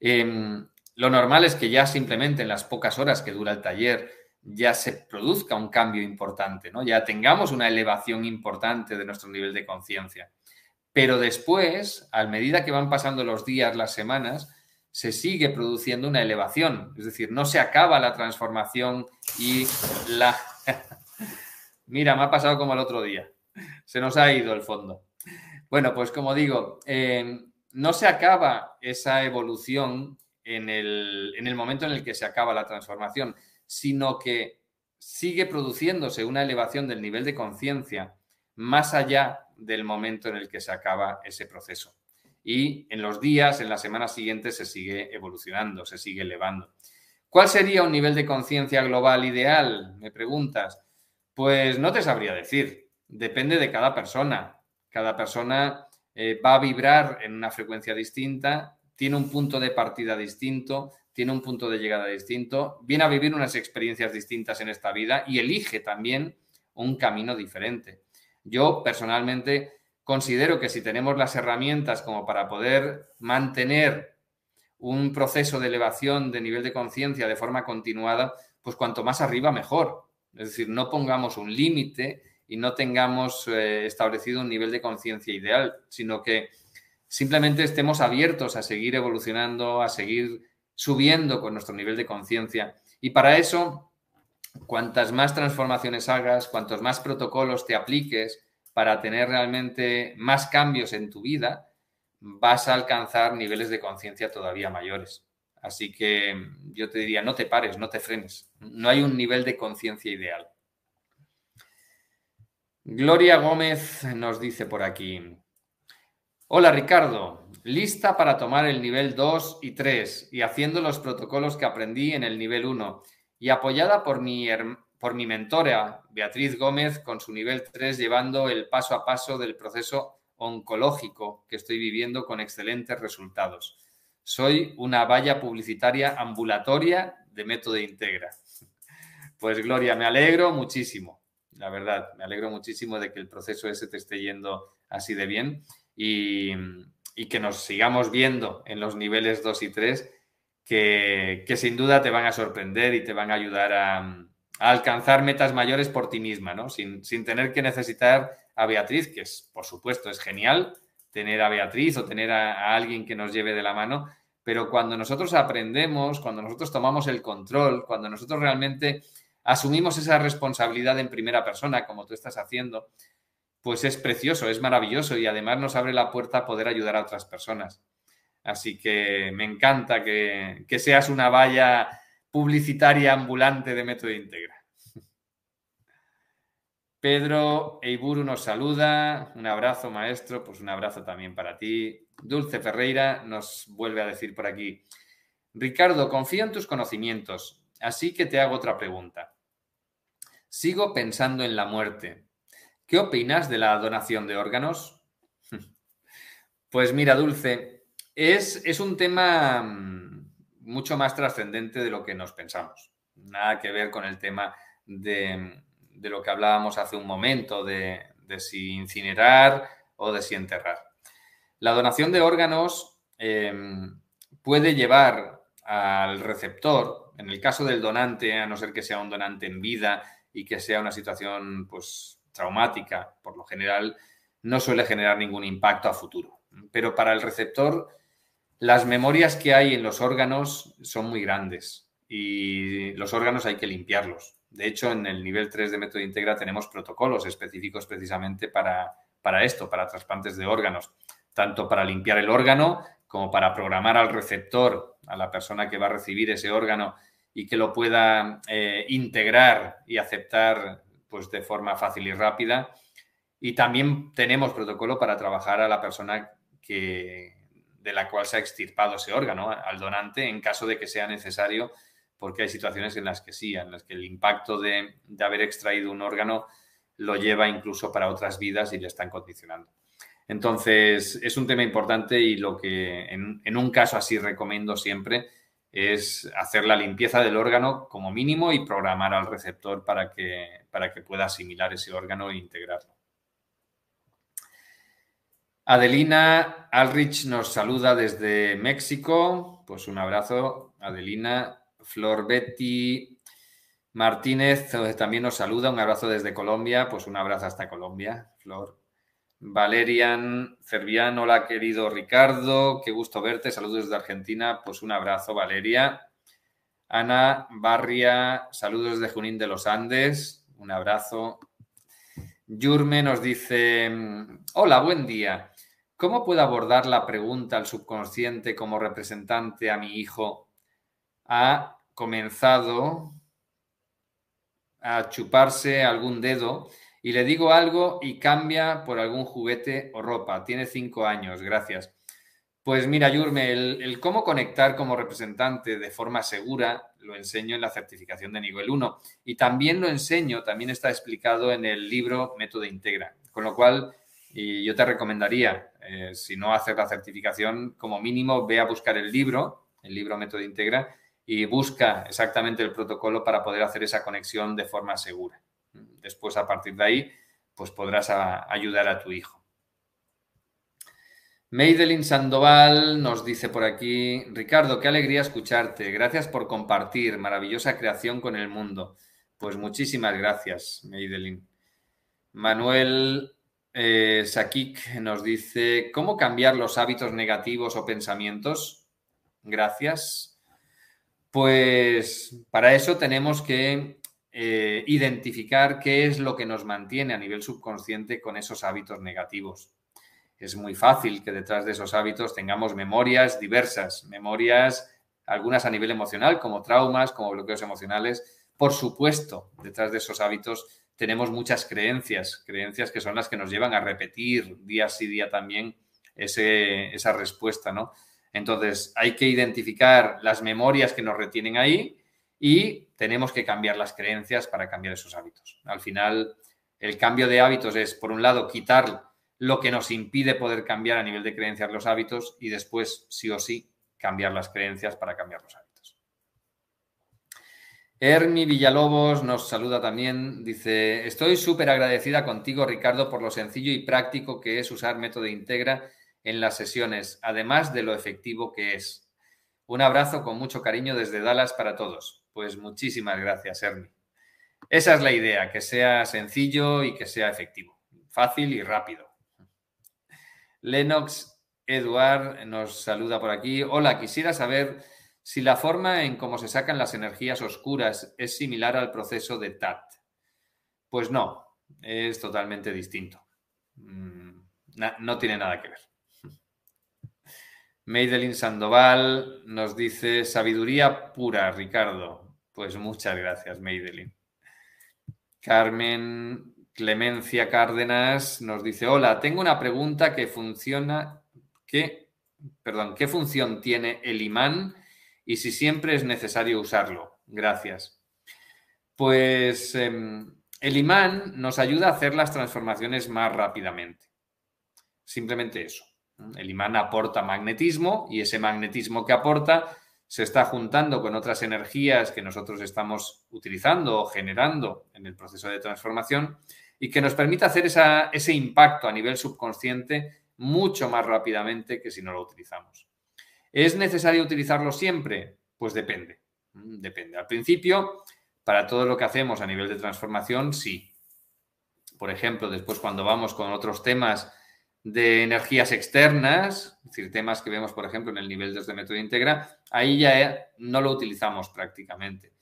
em, lo normal es que ya simplemente en las pocas horas que dura el taller ya se produzca un cambio importante, ¿no? Ya tengamos una elevación importante de nuestro nivel de conciencia. Pero después, a medida que van pasando los días, las semanas, se sigue produciendo una elevación. Es decir, no se acaba la transformación y la... [laughs] Mira, me ha pasado como el otro día. Se nos ha ido el fondo. Bueno, pues como digo, eh, no se acaba esa evolución en el, en el momento en el que se acaba la transformación, sino que sigue produciéndose una elevación del nivel de conciencia más allá del momento en el que se acaba ese proceso. Y en los días, en las semanas siguientes, se sigue evolucionando, se sigue elevando. ¿Cuál sería un nivel de conciencia global ideal? Me preguntas. Pues no te sabría decir. Depende de cada persona. Cada persona eh, va a vibrar en una frecuencia distinta, tiene un punto de partida distinto, tiene un punto de llegada distinto, viene a vivir unas experiencias distintas en esta vida y elige también un camino diferente. Yo personalmente considero que si tenemos las herramientas como para poder mantener un proceso de elevación de nivel de conciencia de forma continuada, pues cuanto más arriba mejor. Es decir, no pongamos un límite y no tengamos eh, establecido un nivel de conciencia ideal, sino que simplemente estemos abiertos a seguir evolucionando, a seguir subiendo con nuestro nivel de conciencia. Y para eso cuantas más transformaciones hagas, cuantos más protocolos te apliques para tener realmente más cambios en tu vida, vas a alcanzar niveles de conciencia todavía mayores. Así que yo te diría, no te pares, no te frenes. No hay un nivel de conciencia ideal. Gloria Gómez nos dice por aquí. Hola Ricardo, lista para tomar el nivel 2 y 3 y haciendo los protocolos que aprendí en el nivel 1 y apoyada por mi, por mi mentora Beatriz Gómez con su nivel 3 llevando el paso a paso del proceso oncológico que estoy viviendo con excelentes resultados. Soy una valla publicitaria ambulatoria de método Integra. Pues Gloria, me alegro muchísimo, la verdad, me alegro muchísimo de que el proceso ese te esté yendo así de bien y, que nos sigamos viendo en los niveles 2 y 3 que, sin duda te van a sorprender y te van a ayudar a, alcanzar metas mayores por ti misma, ¿no? Sin, sin, tener que necesitar a Beatriz, que es, por supuesto, es genial tener a Beatriz o tener a, alguien que nos lleve de la mano, pero cuando nosotros aprendemos, cuando nosotros tomamos el control, cuando nosotros realmente asumimos esa responsabilidad en primera persona, como tú estás haciendo, pues es precioso, es maravilloso y además nos abre la puerta a poder ayudar a otras personas. Así que me encanta que, seas una valla publicitaria ambulante de Método Integra. [laughs] Pedro Eiburu nos saluda. Un abrazo, maestro. Pues un abrazo también para ti. Dulce Ferreira nos vuelve a decir por aquí. Ricardo, confío en tus conocimientos, así que te hago otra pregunta. Sigo pensando en la muerte. ¿Qué opinas de la donación de órganos? [laughs] Pues mira, Dulce, es, un tema mm, mucho más trascendente de lo que nos pensamos. Nada que ver con el tema de, lo que hablábamos hace un momento, de, si incinerar o de si enterrar. La donación de órganos em, puede llevar al receptor, en el caso del donante, a no ser que sea un donante en vida y que sea una situación pues, traumática, por lo general, no suele generar ningún impacto a futuro. Pero para el receptor las memorias que hay en los órganos son muy grandes y los órganos hay que limpiarlos. De hecho, en el nivel 3 de método integra tenemos protocolos específicos precisamente para, para esto, para trasplantes de órganos, tanto para limpiar el órgano como para programar al receptor, a la persona que va a recibir ese órgano y que lo pueda eh, integrar y aceptar pues, de forma fácil y rápida. Y también tenemos protocolo para trabajar a la persona que, de la cual se ha extirpado ese órgano al donante en caso de que sea necesario, porque hay situaciones en las que sí, en las que el impacto de, haber extraído un órgano lo lleva incluso para otras vidas y le están condicionando. Entonces, es un tema importante y lo que en, un caso así recomiendo siempre es hacer la limpieza del órgano como mínimo y programar al receptor para que, para que pueda asimilar ese órgano e integrarlo. Adelina Alrich nos saluda desde México. Pues un abrazo, Adelina. Flor Betty Martínez eh, también nos saluda. Un abrazo desde Colombia. Pues un abrazo hasta Colombia, Flor. Valerian Cervián, hola querido Ricardo, qué gusto verte. Saludos desde Argentina. Pues un abrazo, Valeria. Ana Barria, saludos desde Junín de los Andes. Un abrazo. Yurme nos dice, hola, buen día. ¿Cómo puedo abordar la pregunta al subconsciente como representante a mi hijo? Ha comenzado a chuparse algún dedo y le digo algo y cambia por algún juguete o ropa. Tiene cinco años, gracias. Pues mira, Yurme, el, cómo conectar como representante de forma segura lo enseño en la certificación de nivel 1 y también lo enseño, también está explicado en el libro Método Integra, con lo cual yo te recomendaría, eh, si no hacer la certificación, como mínimo ve a buscar el libro, el libro Método Integra, y busca exactamente el protocolo para poder hacer esa conexión de forma segura. Después, a partir de ahí, pues podrás ayudar a tu hijo. Meidelin Sandoval nos dice por aquí, Ricardo, qué alegría escucharte. Gracias por compartir, maravillosa creación con el mundo. Pues muchísimas gracias, Meidelin. Manuel eh, nos dice, ¿cómo cambiar los hábitos negativos o pensamientos? Gracias. Pues para eso tenemos que eh, identificar qué es lo que nos mantiene a nivel subconsciente con esos hábitos negativos. Es muy fácil que detrás de esos hábitos tengamos memorias diversas, memorias algunas a nivel emocional, como traumas, como bloqueos emocionales. Por supuesto, detrás de esos hábitos tenemos muchas creencias, creencias que son las que nos llevan a repetir día sí día también esa respuesta, ¿no? Entonces, hay que identificar las memorias que nos retienen ahí y tenemos que cambiar las creencias para cambiar esos hábitos. Al final, el cambio de hábitos es, por un lado, quitar lo que nos impide poder cambiar a nivel de creencias los hábitos y después, sí o sí, cambiar las creencias para cambiar los hábitos. Hermi Villalobos nos saluda también, dice, estoy súper agradecida contigo, Ricardo, por lo sencillo y práctico que es usar método integra en las sesiones, además de lo efectivo que es. Un abrazo con mucho cariño desde Dallas para todos. Pues muchísimas gracias, Ermi. Esa es la idea, que sea sencillo y que sea efectivo, fácil y rápido. Lennox Eduard nos saluda por aquí. Hola, quisiera saber si la forma en cómo se sacan las energías oscuras es similar al proceso de TAT. Pues no, es totalmente distinto. Mm, no tiene nada que ver. Meidelin Sandoval nos dice sabiduría pura, Ricardo. Pues muchas gracias, Meidelin. Carmen Clemencia Cárdenas nos dice, hola, tengo una pregunta que funciona, ¿qué, perdón, ¿qué función tiene el imán y si siempre es necesario usarlo? Gracias. Pues em, el imán nos ayuda a hacer las transformaciones más rápidamente. Simplemente eso. El imán aporta magnetismo y ese magnetismo que aporta se está juntando con otras energías que nosotros estamos utilizando o generando en el proceso de transformación y que nos permite hacer ese impacto a nivel subconsciente mucho más rápidamente que si no lo utilizamos. ¿Es necesario utilizarlo siempre? Pues depende. Mm, depende. Al principio, para todo lo que hacemos a nivel de transformación, sí. Por ejemplo, después cuando vamos con otros temas de energías externas, es decir, temas que vemos, por ejemplo, en el nivel desde método integra, ahí ya eh, no lo utilizamos prácticamente.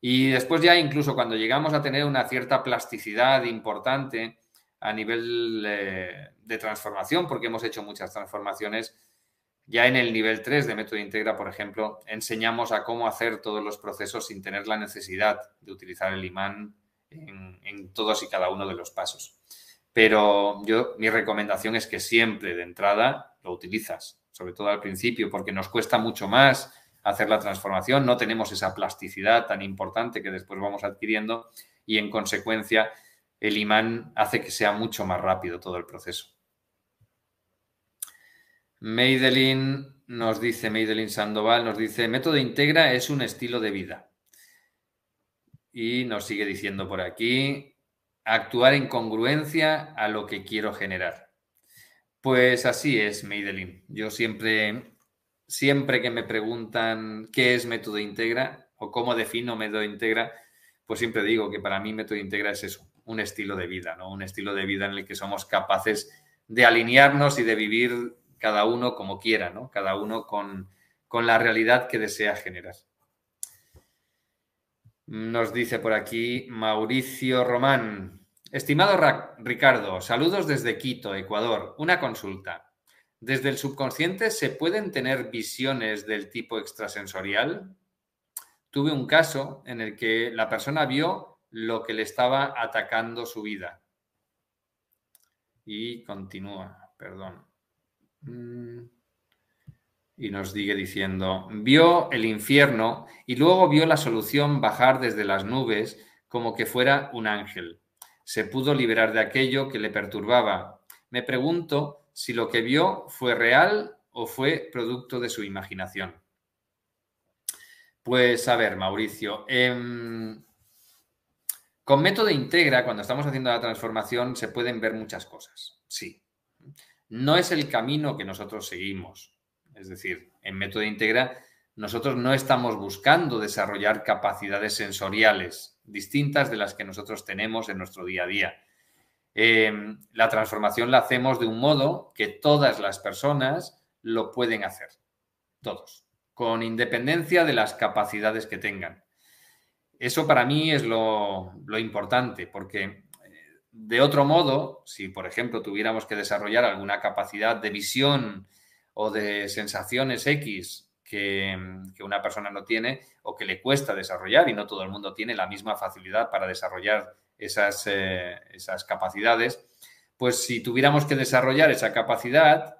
Y después ya incluso cuando llegamos a tener una cierta plasticidad importante a nivel eh, de transformación, porque hemos hecho muchas transformaciones, ya en el nivel 3 de método integra, por ejemplo, enseñamos a cómo hacer todos los procesos sin tener la necesidad de utilizar el imán en todos y cada uno de los pasos. Pero yo, mi recomendación es que siempre de entrada lo utilizas, sobre todo al principio, porque nos cuesta mucho más hacer la transformación, no tenemos esa plasticidad tan importante que después vamos adquiriendo y en consecuencia el imán hace que sea mucho más rápido todo el proceso. Meidelin nos dice, Meidelin Sandoval nos dice, método integra es un estilo de vida. Y nos sigue diciendo por aquí, actuar en congruencia a lo que quiero generar. Pues así es, Meidelin. Yo siempre, siempre que me preguntan qué es método integra o cómo defino método integra, pues siempre digo que para mí método integra es eso, un estilo de vida, ¿no? Un estilo de vida en el que somos capaces de alinearnos y de vivir cada uno como quiera, ¿no? Cada uno con, con la realidad que desea generar. Nos dice por aquí Mauricio Román. Estimado Ricardo, saludos desde Quito, Ecuador. Una consulta. ¿Desde el subconsciente se pueden tener visiones del tipo extrasensorial? Tuve un caso en el que la persona vio lo que le estaba atacando su vida. Y continúa, perdón. Mm y nos sigue diciendo, vio el infierno y luego vio la solución bajar desde las nubes como que fuera un ángel. Se pudo liberar de aquello que le perturbaba. Me pregunto si lo que vio fue real o fue producto de su imaginación. Pues a ver, Mauricio, em, con método integra, cuando estamos haciendo la transformación, se pueden ver muchas cosas. Sí. No es el camino que nosotros seguimos. Es decir, en método integra nosotros no estamos buscando desarrollar capacidades sensoriales distintas de las que nosotros tenemos en nuestro día a día. Em, la transformación la hacemos de un modo que todas las personas lo pueden hacer, todos, con independencia de las capacidades que tengan. eso para mí es lo, lo importante, porque eh, de otro modo, si por ejemplo tuviéramos que desarrollar alguna capacidad de visión o de sensaciones X que, una persona no tiene o que le cuesta desarrollar y no todo el mundo tiene la misma facilidad para desarrollar esas, eh, esas capacidades, pues si tuviéramos que desarrollar esa capacidad,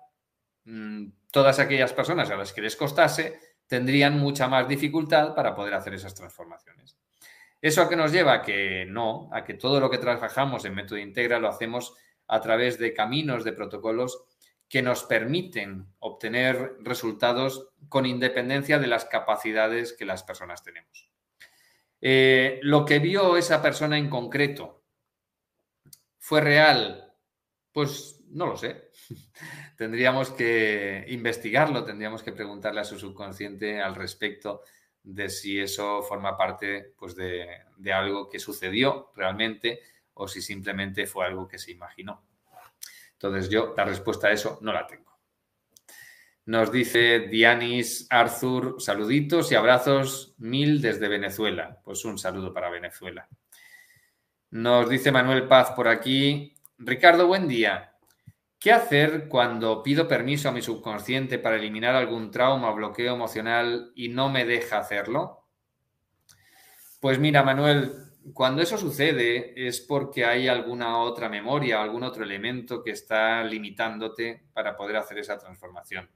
mm, todas aquellas personas a las que les costase tendrían mucha más dificultad para poder hacer esas transformaciones. ¿Eso a qué nos lleva? A que no, a que todo lo que trabajamos en método integra lo hacemos a través de caminos, de protocolos que nos permiten obtener resultados con independencia de las capacidades que las personas tenemos. Eh, lo que vio esa persona en concreto fue real, pues no lo sé. [laughs] tendríamos que investigarlo, tendríamos que preguntarle a su subconsciente al respecto de si eso forma parte pues, de, de algo que sucedió realmente o si simplemente fue algo que se imaginó. Entonces yo la respuesta a eso no la tengo. Nos dice Dianis Arthur, saluditos y abrazos mil desde Venezuela. Pues un saludo para Venezuela. Nos dice Manuel Paz por aquí. Ricardo, buen día. ¿Qué hacer cuando pido permiso a mi subconsciente para eliminar algún trauma o bloqueo emocional y no me deja hacerlo? Pues mira, Manuel, cuando eso sucede es porque hay alguna otra memoria, algún otro elemento que está limitándote para poder hacer esa transformación.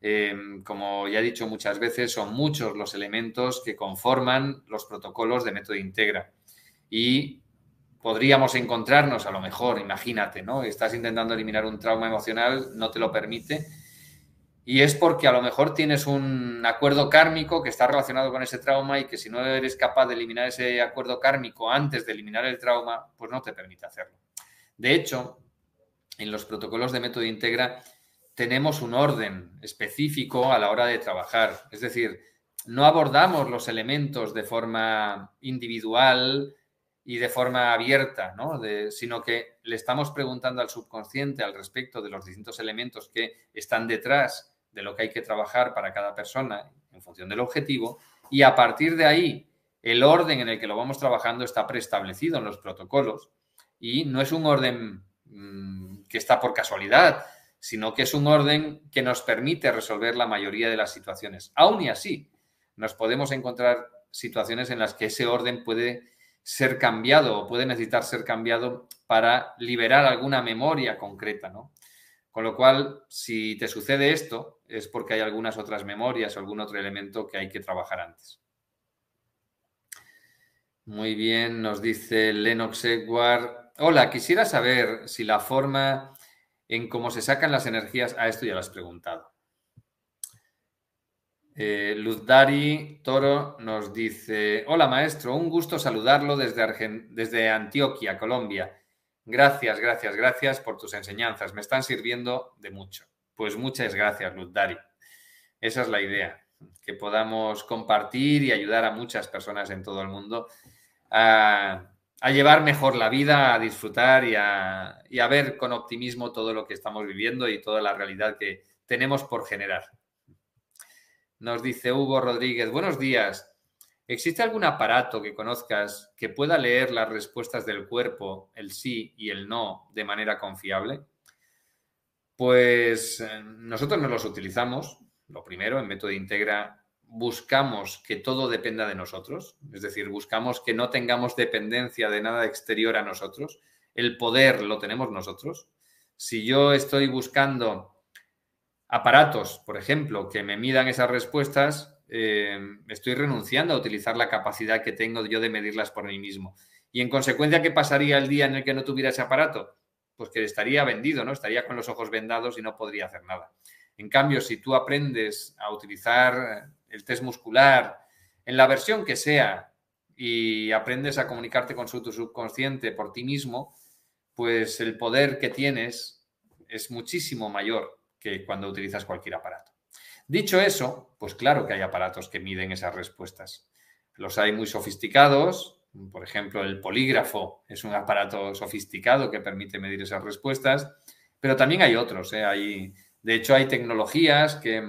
Em, como ya he dicho muchas veces, son muchos los elementos que conforman los protocolos de método integra. Y podríamos encontrarnos, a lo mejor, imagínate, ¿no? Estás intentando eliminar un trauma emocional, no te lo permite, y es porque a lo mejor tienes un acuerdo kármico que está relacionado con ese trauma y que si no eres capaz de eliminar ese acuerdo kármico antes de eliminar el trauma, pues no te permite hacerlo. De hecho, en los protocolos de método integra tenemos un orden específico a la hora de trabajar. Es decir, no abordamos los elementos de forma individual y de forma abierta, ¿no? sino que le estamos preguntando al subconsciente al respecto de los distintos elementos que están detrás de lo que hay que trabajar para cada persona en función del objetivo y a partir de ahí el orden en el que lo vamos trabajando está preestablecido en los protocolos y no es un orden mm, que está por casualidad, sino que es un orden que nos permite resolver la mayoría de las situaciones. Aún y así, nos podemos encontrar situaciones en las que ese orden puede ser cambiado o puede necesitar ser cambiado para liberar alguna memoria concreta, ¿no? Con lo cual, si te sucede esto, es porque hay algunas otras memorias o algún otro elemento que hay que trabajar antes. Muy bien, nos dice Lennox Edward. Hola, quisiera saber si la forma en cómo se sacan las energías. A esto ya lo has preguntado. Eh, Luz Dari Toro nos dice: Hola, maestro, un gusto saludarlo desde, desde Antioquia, Colombia. Gracias, gracias, gracias por tus enseñanzas. Me están sirviendo de mucho. Pues muchas gracias, Luz Dari. Esa es la idea, que podamos compartir y ayudar a muchas personas en todo el mundo a, llevar mejor la vida, a disfrutar y a ver con optimismo todo lo que estamos viviendo y toda la realidad que tenemos por generar. Nos dice Hugo Rodríguez, buenos días. ¿Existe algún aparato que conozcas que pueda leer las respuestas del cuerpo, el sí y el no, de manera confiable? Pues eh, nosotros no los utilizamos. Lo primero, en método integra, buscamos que todo dependa de nosotros, es decir, buscamos que no tengamos dependencia de nada exterior a nosotros. El poder lo tenemos nosotros. Si yo estoy buscando aparatos, por ejemplo, que me midan esas respuestas, eh, estoy renunciando a utilizar la capacidad que tengo yo de medirlas por mí mismo. Y en consecuencia, ¿qué pasaría el día en el que no tuviera ese aparato? Pues que estaría vendido, ¿no? Estaría con los ojos vendados y no podría hacer nada. En cambio, si tú aprendes a utilizar el test muscular en la versión que sea y aprendes a comunicarte con tu subconsciente por ti mismo, pues el poder que tienes es muchísimo mayor que cuando utilizas cualquier aparato. Dicho eso, pues claro que hay aparatos que miden esas respuestas. Los hay muy sofisticados, por ejemplo, el polígrafo es un aparato sofisticado que permite medir esas respuestas, pero también hay otros. ¿eh? Hay, de hecho, hay tecnologías que,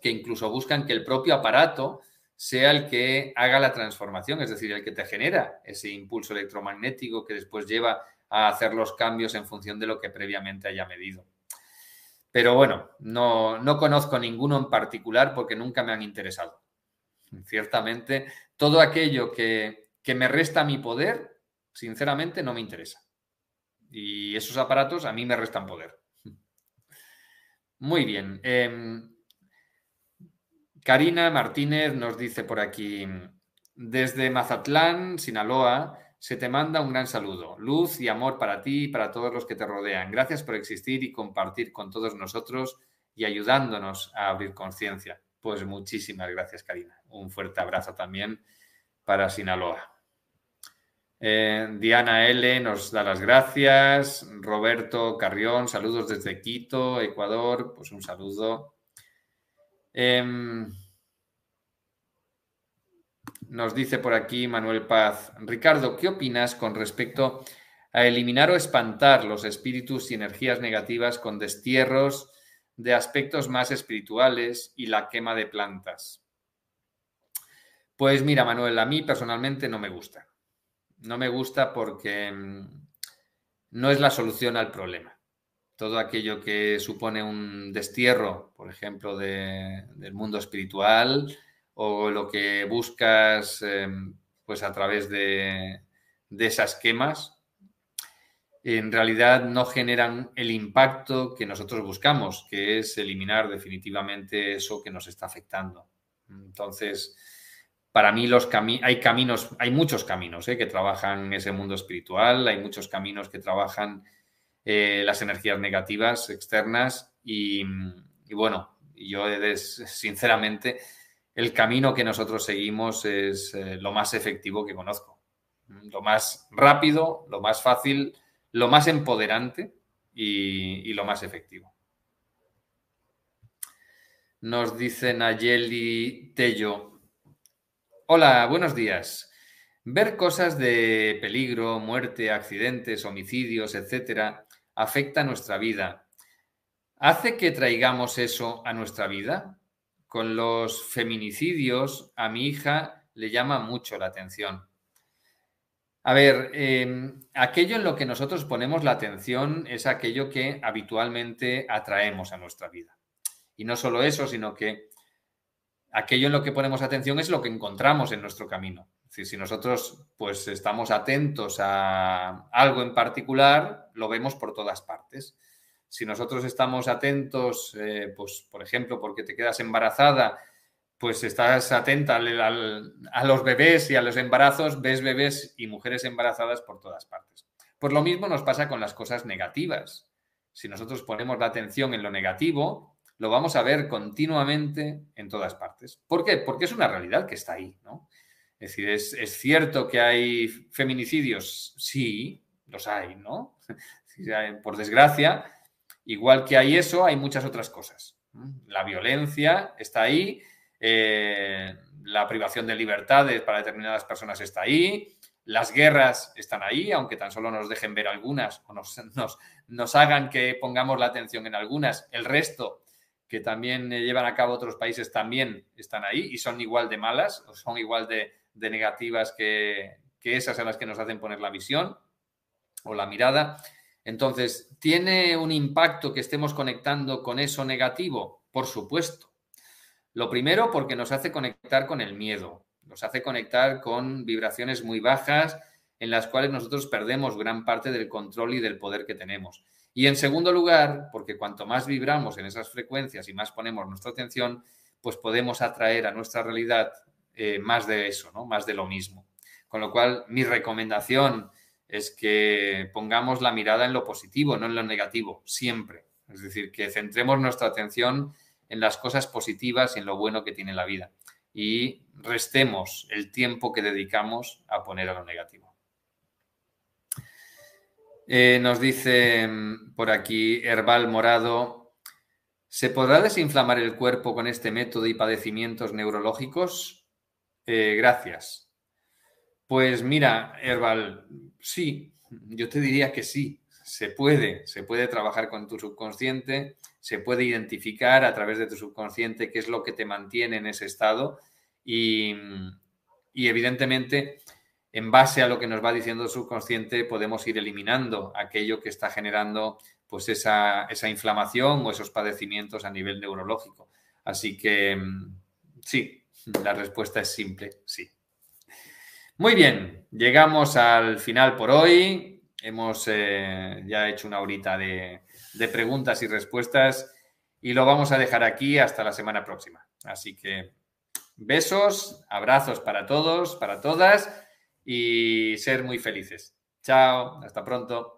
que, incluso buscan que el propio aparato sea el que haga la transformación, es decir, el que te genera ese impulso electromagnético que después lleva a hacer los cambios en función de lo que previamente haya medido. Pero bueno, no, no conozco ninguno en particular porque nunca me han interesado. Ciertamente, todo aquello que, que me resta mi poder, sinceramente, no me interesa. Y esos aparatos a mí me restan poder. Muy bien. Em, Karina Martínez nos dice por aquí, desde Mazatlán, Sinaloa, se te manda un gran saludo. Luz y amor para ti y para todos los que te rodean. Gracias por existir y compartir con todos nosotros y ayudándonos a abrir conciencia. Pues muchísimas gracias, Karina. Un fuerte abrazo también para Sinaloa. Eh, Diana L nos da las gracias. Roberto Carrión, saludos desde Quito, Ecuador. Pues un saludo. Em, nos dice por aquí Manuel Paz. Ricardo, ¿qué opinas con respecto a eliminar o espantar los espíritus y energías negativas con destierros de aspectos más espirituales y la quema de plantas? Pues mira, Manuel, a mí personalmente no me gusta. No me gusta porque mm, no es la solución al problema. Todo aquello que supone un destierro, por ejemplo, del mundo espiritual o lo que buscas em, pues a través de, de esas quemas, en realidad no generan el impacto que nosotros buscamos, que es eliminar definitivamente eso que nos está afectando. Entonces, para mí los hay caminos, hay muchos caminos ¿eh? que trabajan ese mundo espiritual, hay muchos caminos que trabajan eh, las energías negativas externas y, bueno, yo sinceramente el camino que nosotros seguimos es eh, lo más efectivo que conozco, lo más rápido, lo más fácil, lo más empoderante y, y lo más efectivo. Nos dice Nayeli Tello, Hola, buenos días. Ver cosas de peligro, muerte, accidentes, homicidios, etcétera, afecta nuestra vida. ¿Hace que traigamos eso a nuestra vida? Con los feminicidios, a mi hija le llama mucho la atención. A ver, em, aquello en lo que nosotros ponemos la atención es aquello que habitualmente atraemos a nuestra vida. Y no solo eso, sino que aquello en lo que ponemos atención es lo que encontramos en nuestro camino. Si nosotros pues estamos atentos a algo en particular, lo vemos por todas partes. Si nosotros estamos atentos, eh, pues por ejemplo, porque te quedas embarazada, pues estás atenta a los bebés y a los embarazos, ves bebés y mujeres embarazadas por todas partes. Pues lo mismo nos pasa con las cosas negativas. Si nosotros ponemos la atención en lo negativo, lo vamos a ver continuamente en todas partes. ¿Por qué? Porque es una realidad que está ahí, ¿no? Es decir, es, cierto que hay feminicidios, sí, los hay, ¿no? [laughs] Por desgracia, igual que hay eso, hay muchas otras cosas. La violencia está ahí, eh, la privación de libertades para determinadas personas está ahí, las guerras están ahí, aunque tan solo nos dejen ver algunas o [laughs] nos, hagan que pongamos la atención en algunas, el resto que también eh, llevan a cabo otros países también están ahí y son igual de malas o son igual de, negativas que, esas a las que nos hacen poner la visión o la mirada. Entonces, ¿tiene un impacto que estemos conectando con eso negativo? Por supuesto. Lo primero porque nos hace conectar con el miedo, nos hace conectar con vibraciones muy bajas en las cuales nosotros perdemos gran parte del control y del poder que tenemos. Y en segundo lugar, porque cuanto más vibramos en esas frecuencias y más ponemos nuestra atención, pues podemos atraer a nuestra realidad eh, más de eso, ¿no? Más de lo mismo. Con lo cual, mi recomendación es que pongamos la mirada en lo positivo, no en lo negativo, siempre. Es decir, que centremos nuestra atención en las cosas positivas y en lo bueno que tiene la vida. Y restemos el tiempo que dedicamos a poner a lo negativo. Eh, nos dice mm, por aquí Herbal Morado, ¿se podrá desinflamar el cuerpo con este método y padecimientos neurológicos? Eh, gracias. Pues mira, Herbal, sí, yo te diría que sí, se puede, se puede trabajar con tu subconsciente, se puede identificar a través de tu subconsciente qué es lo que te mantiene en ese estado y, evidentemente en base a lo que nos va diciendo el subconsciente podemos ir eliminando aquello que está generando pues esa, esa inflamación o esos padecimientos a nivel neurológico. Así que sí, la respuesta es simple, sí. Muy bien, llegamos al final por hoy. Hemos eh, ya hecho una horita de, de preguntas y respuestas y lo vamos a dejar aquí hasta la semana próxima. Así que besos, abrazos para todos, para todas y ser muy felices. Chao, hasta pronto.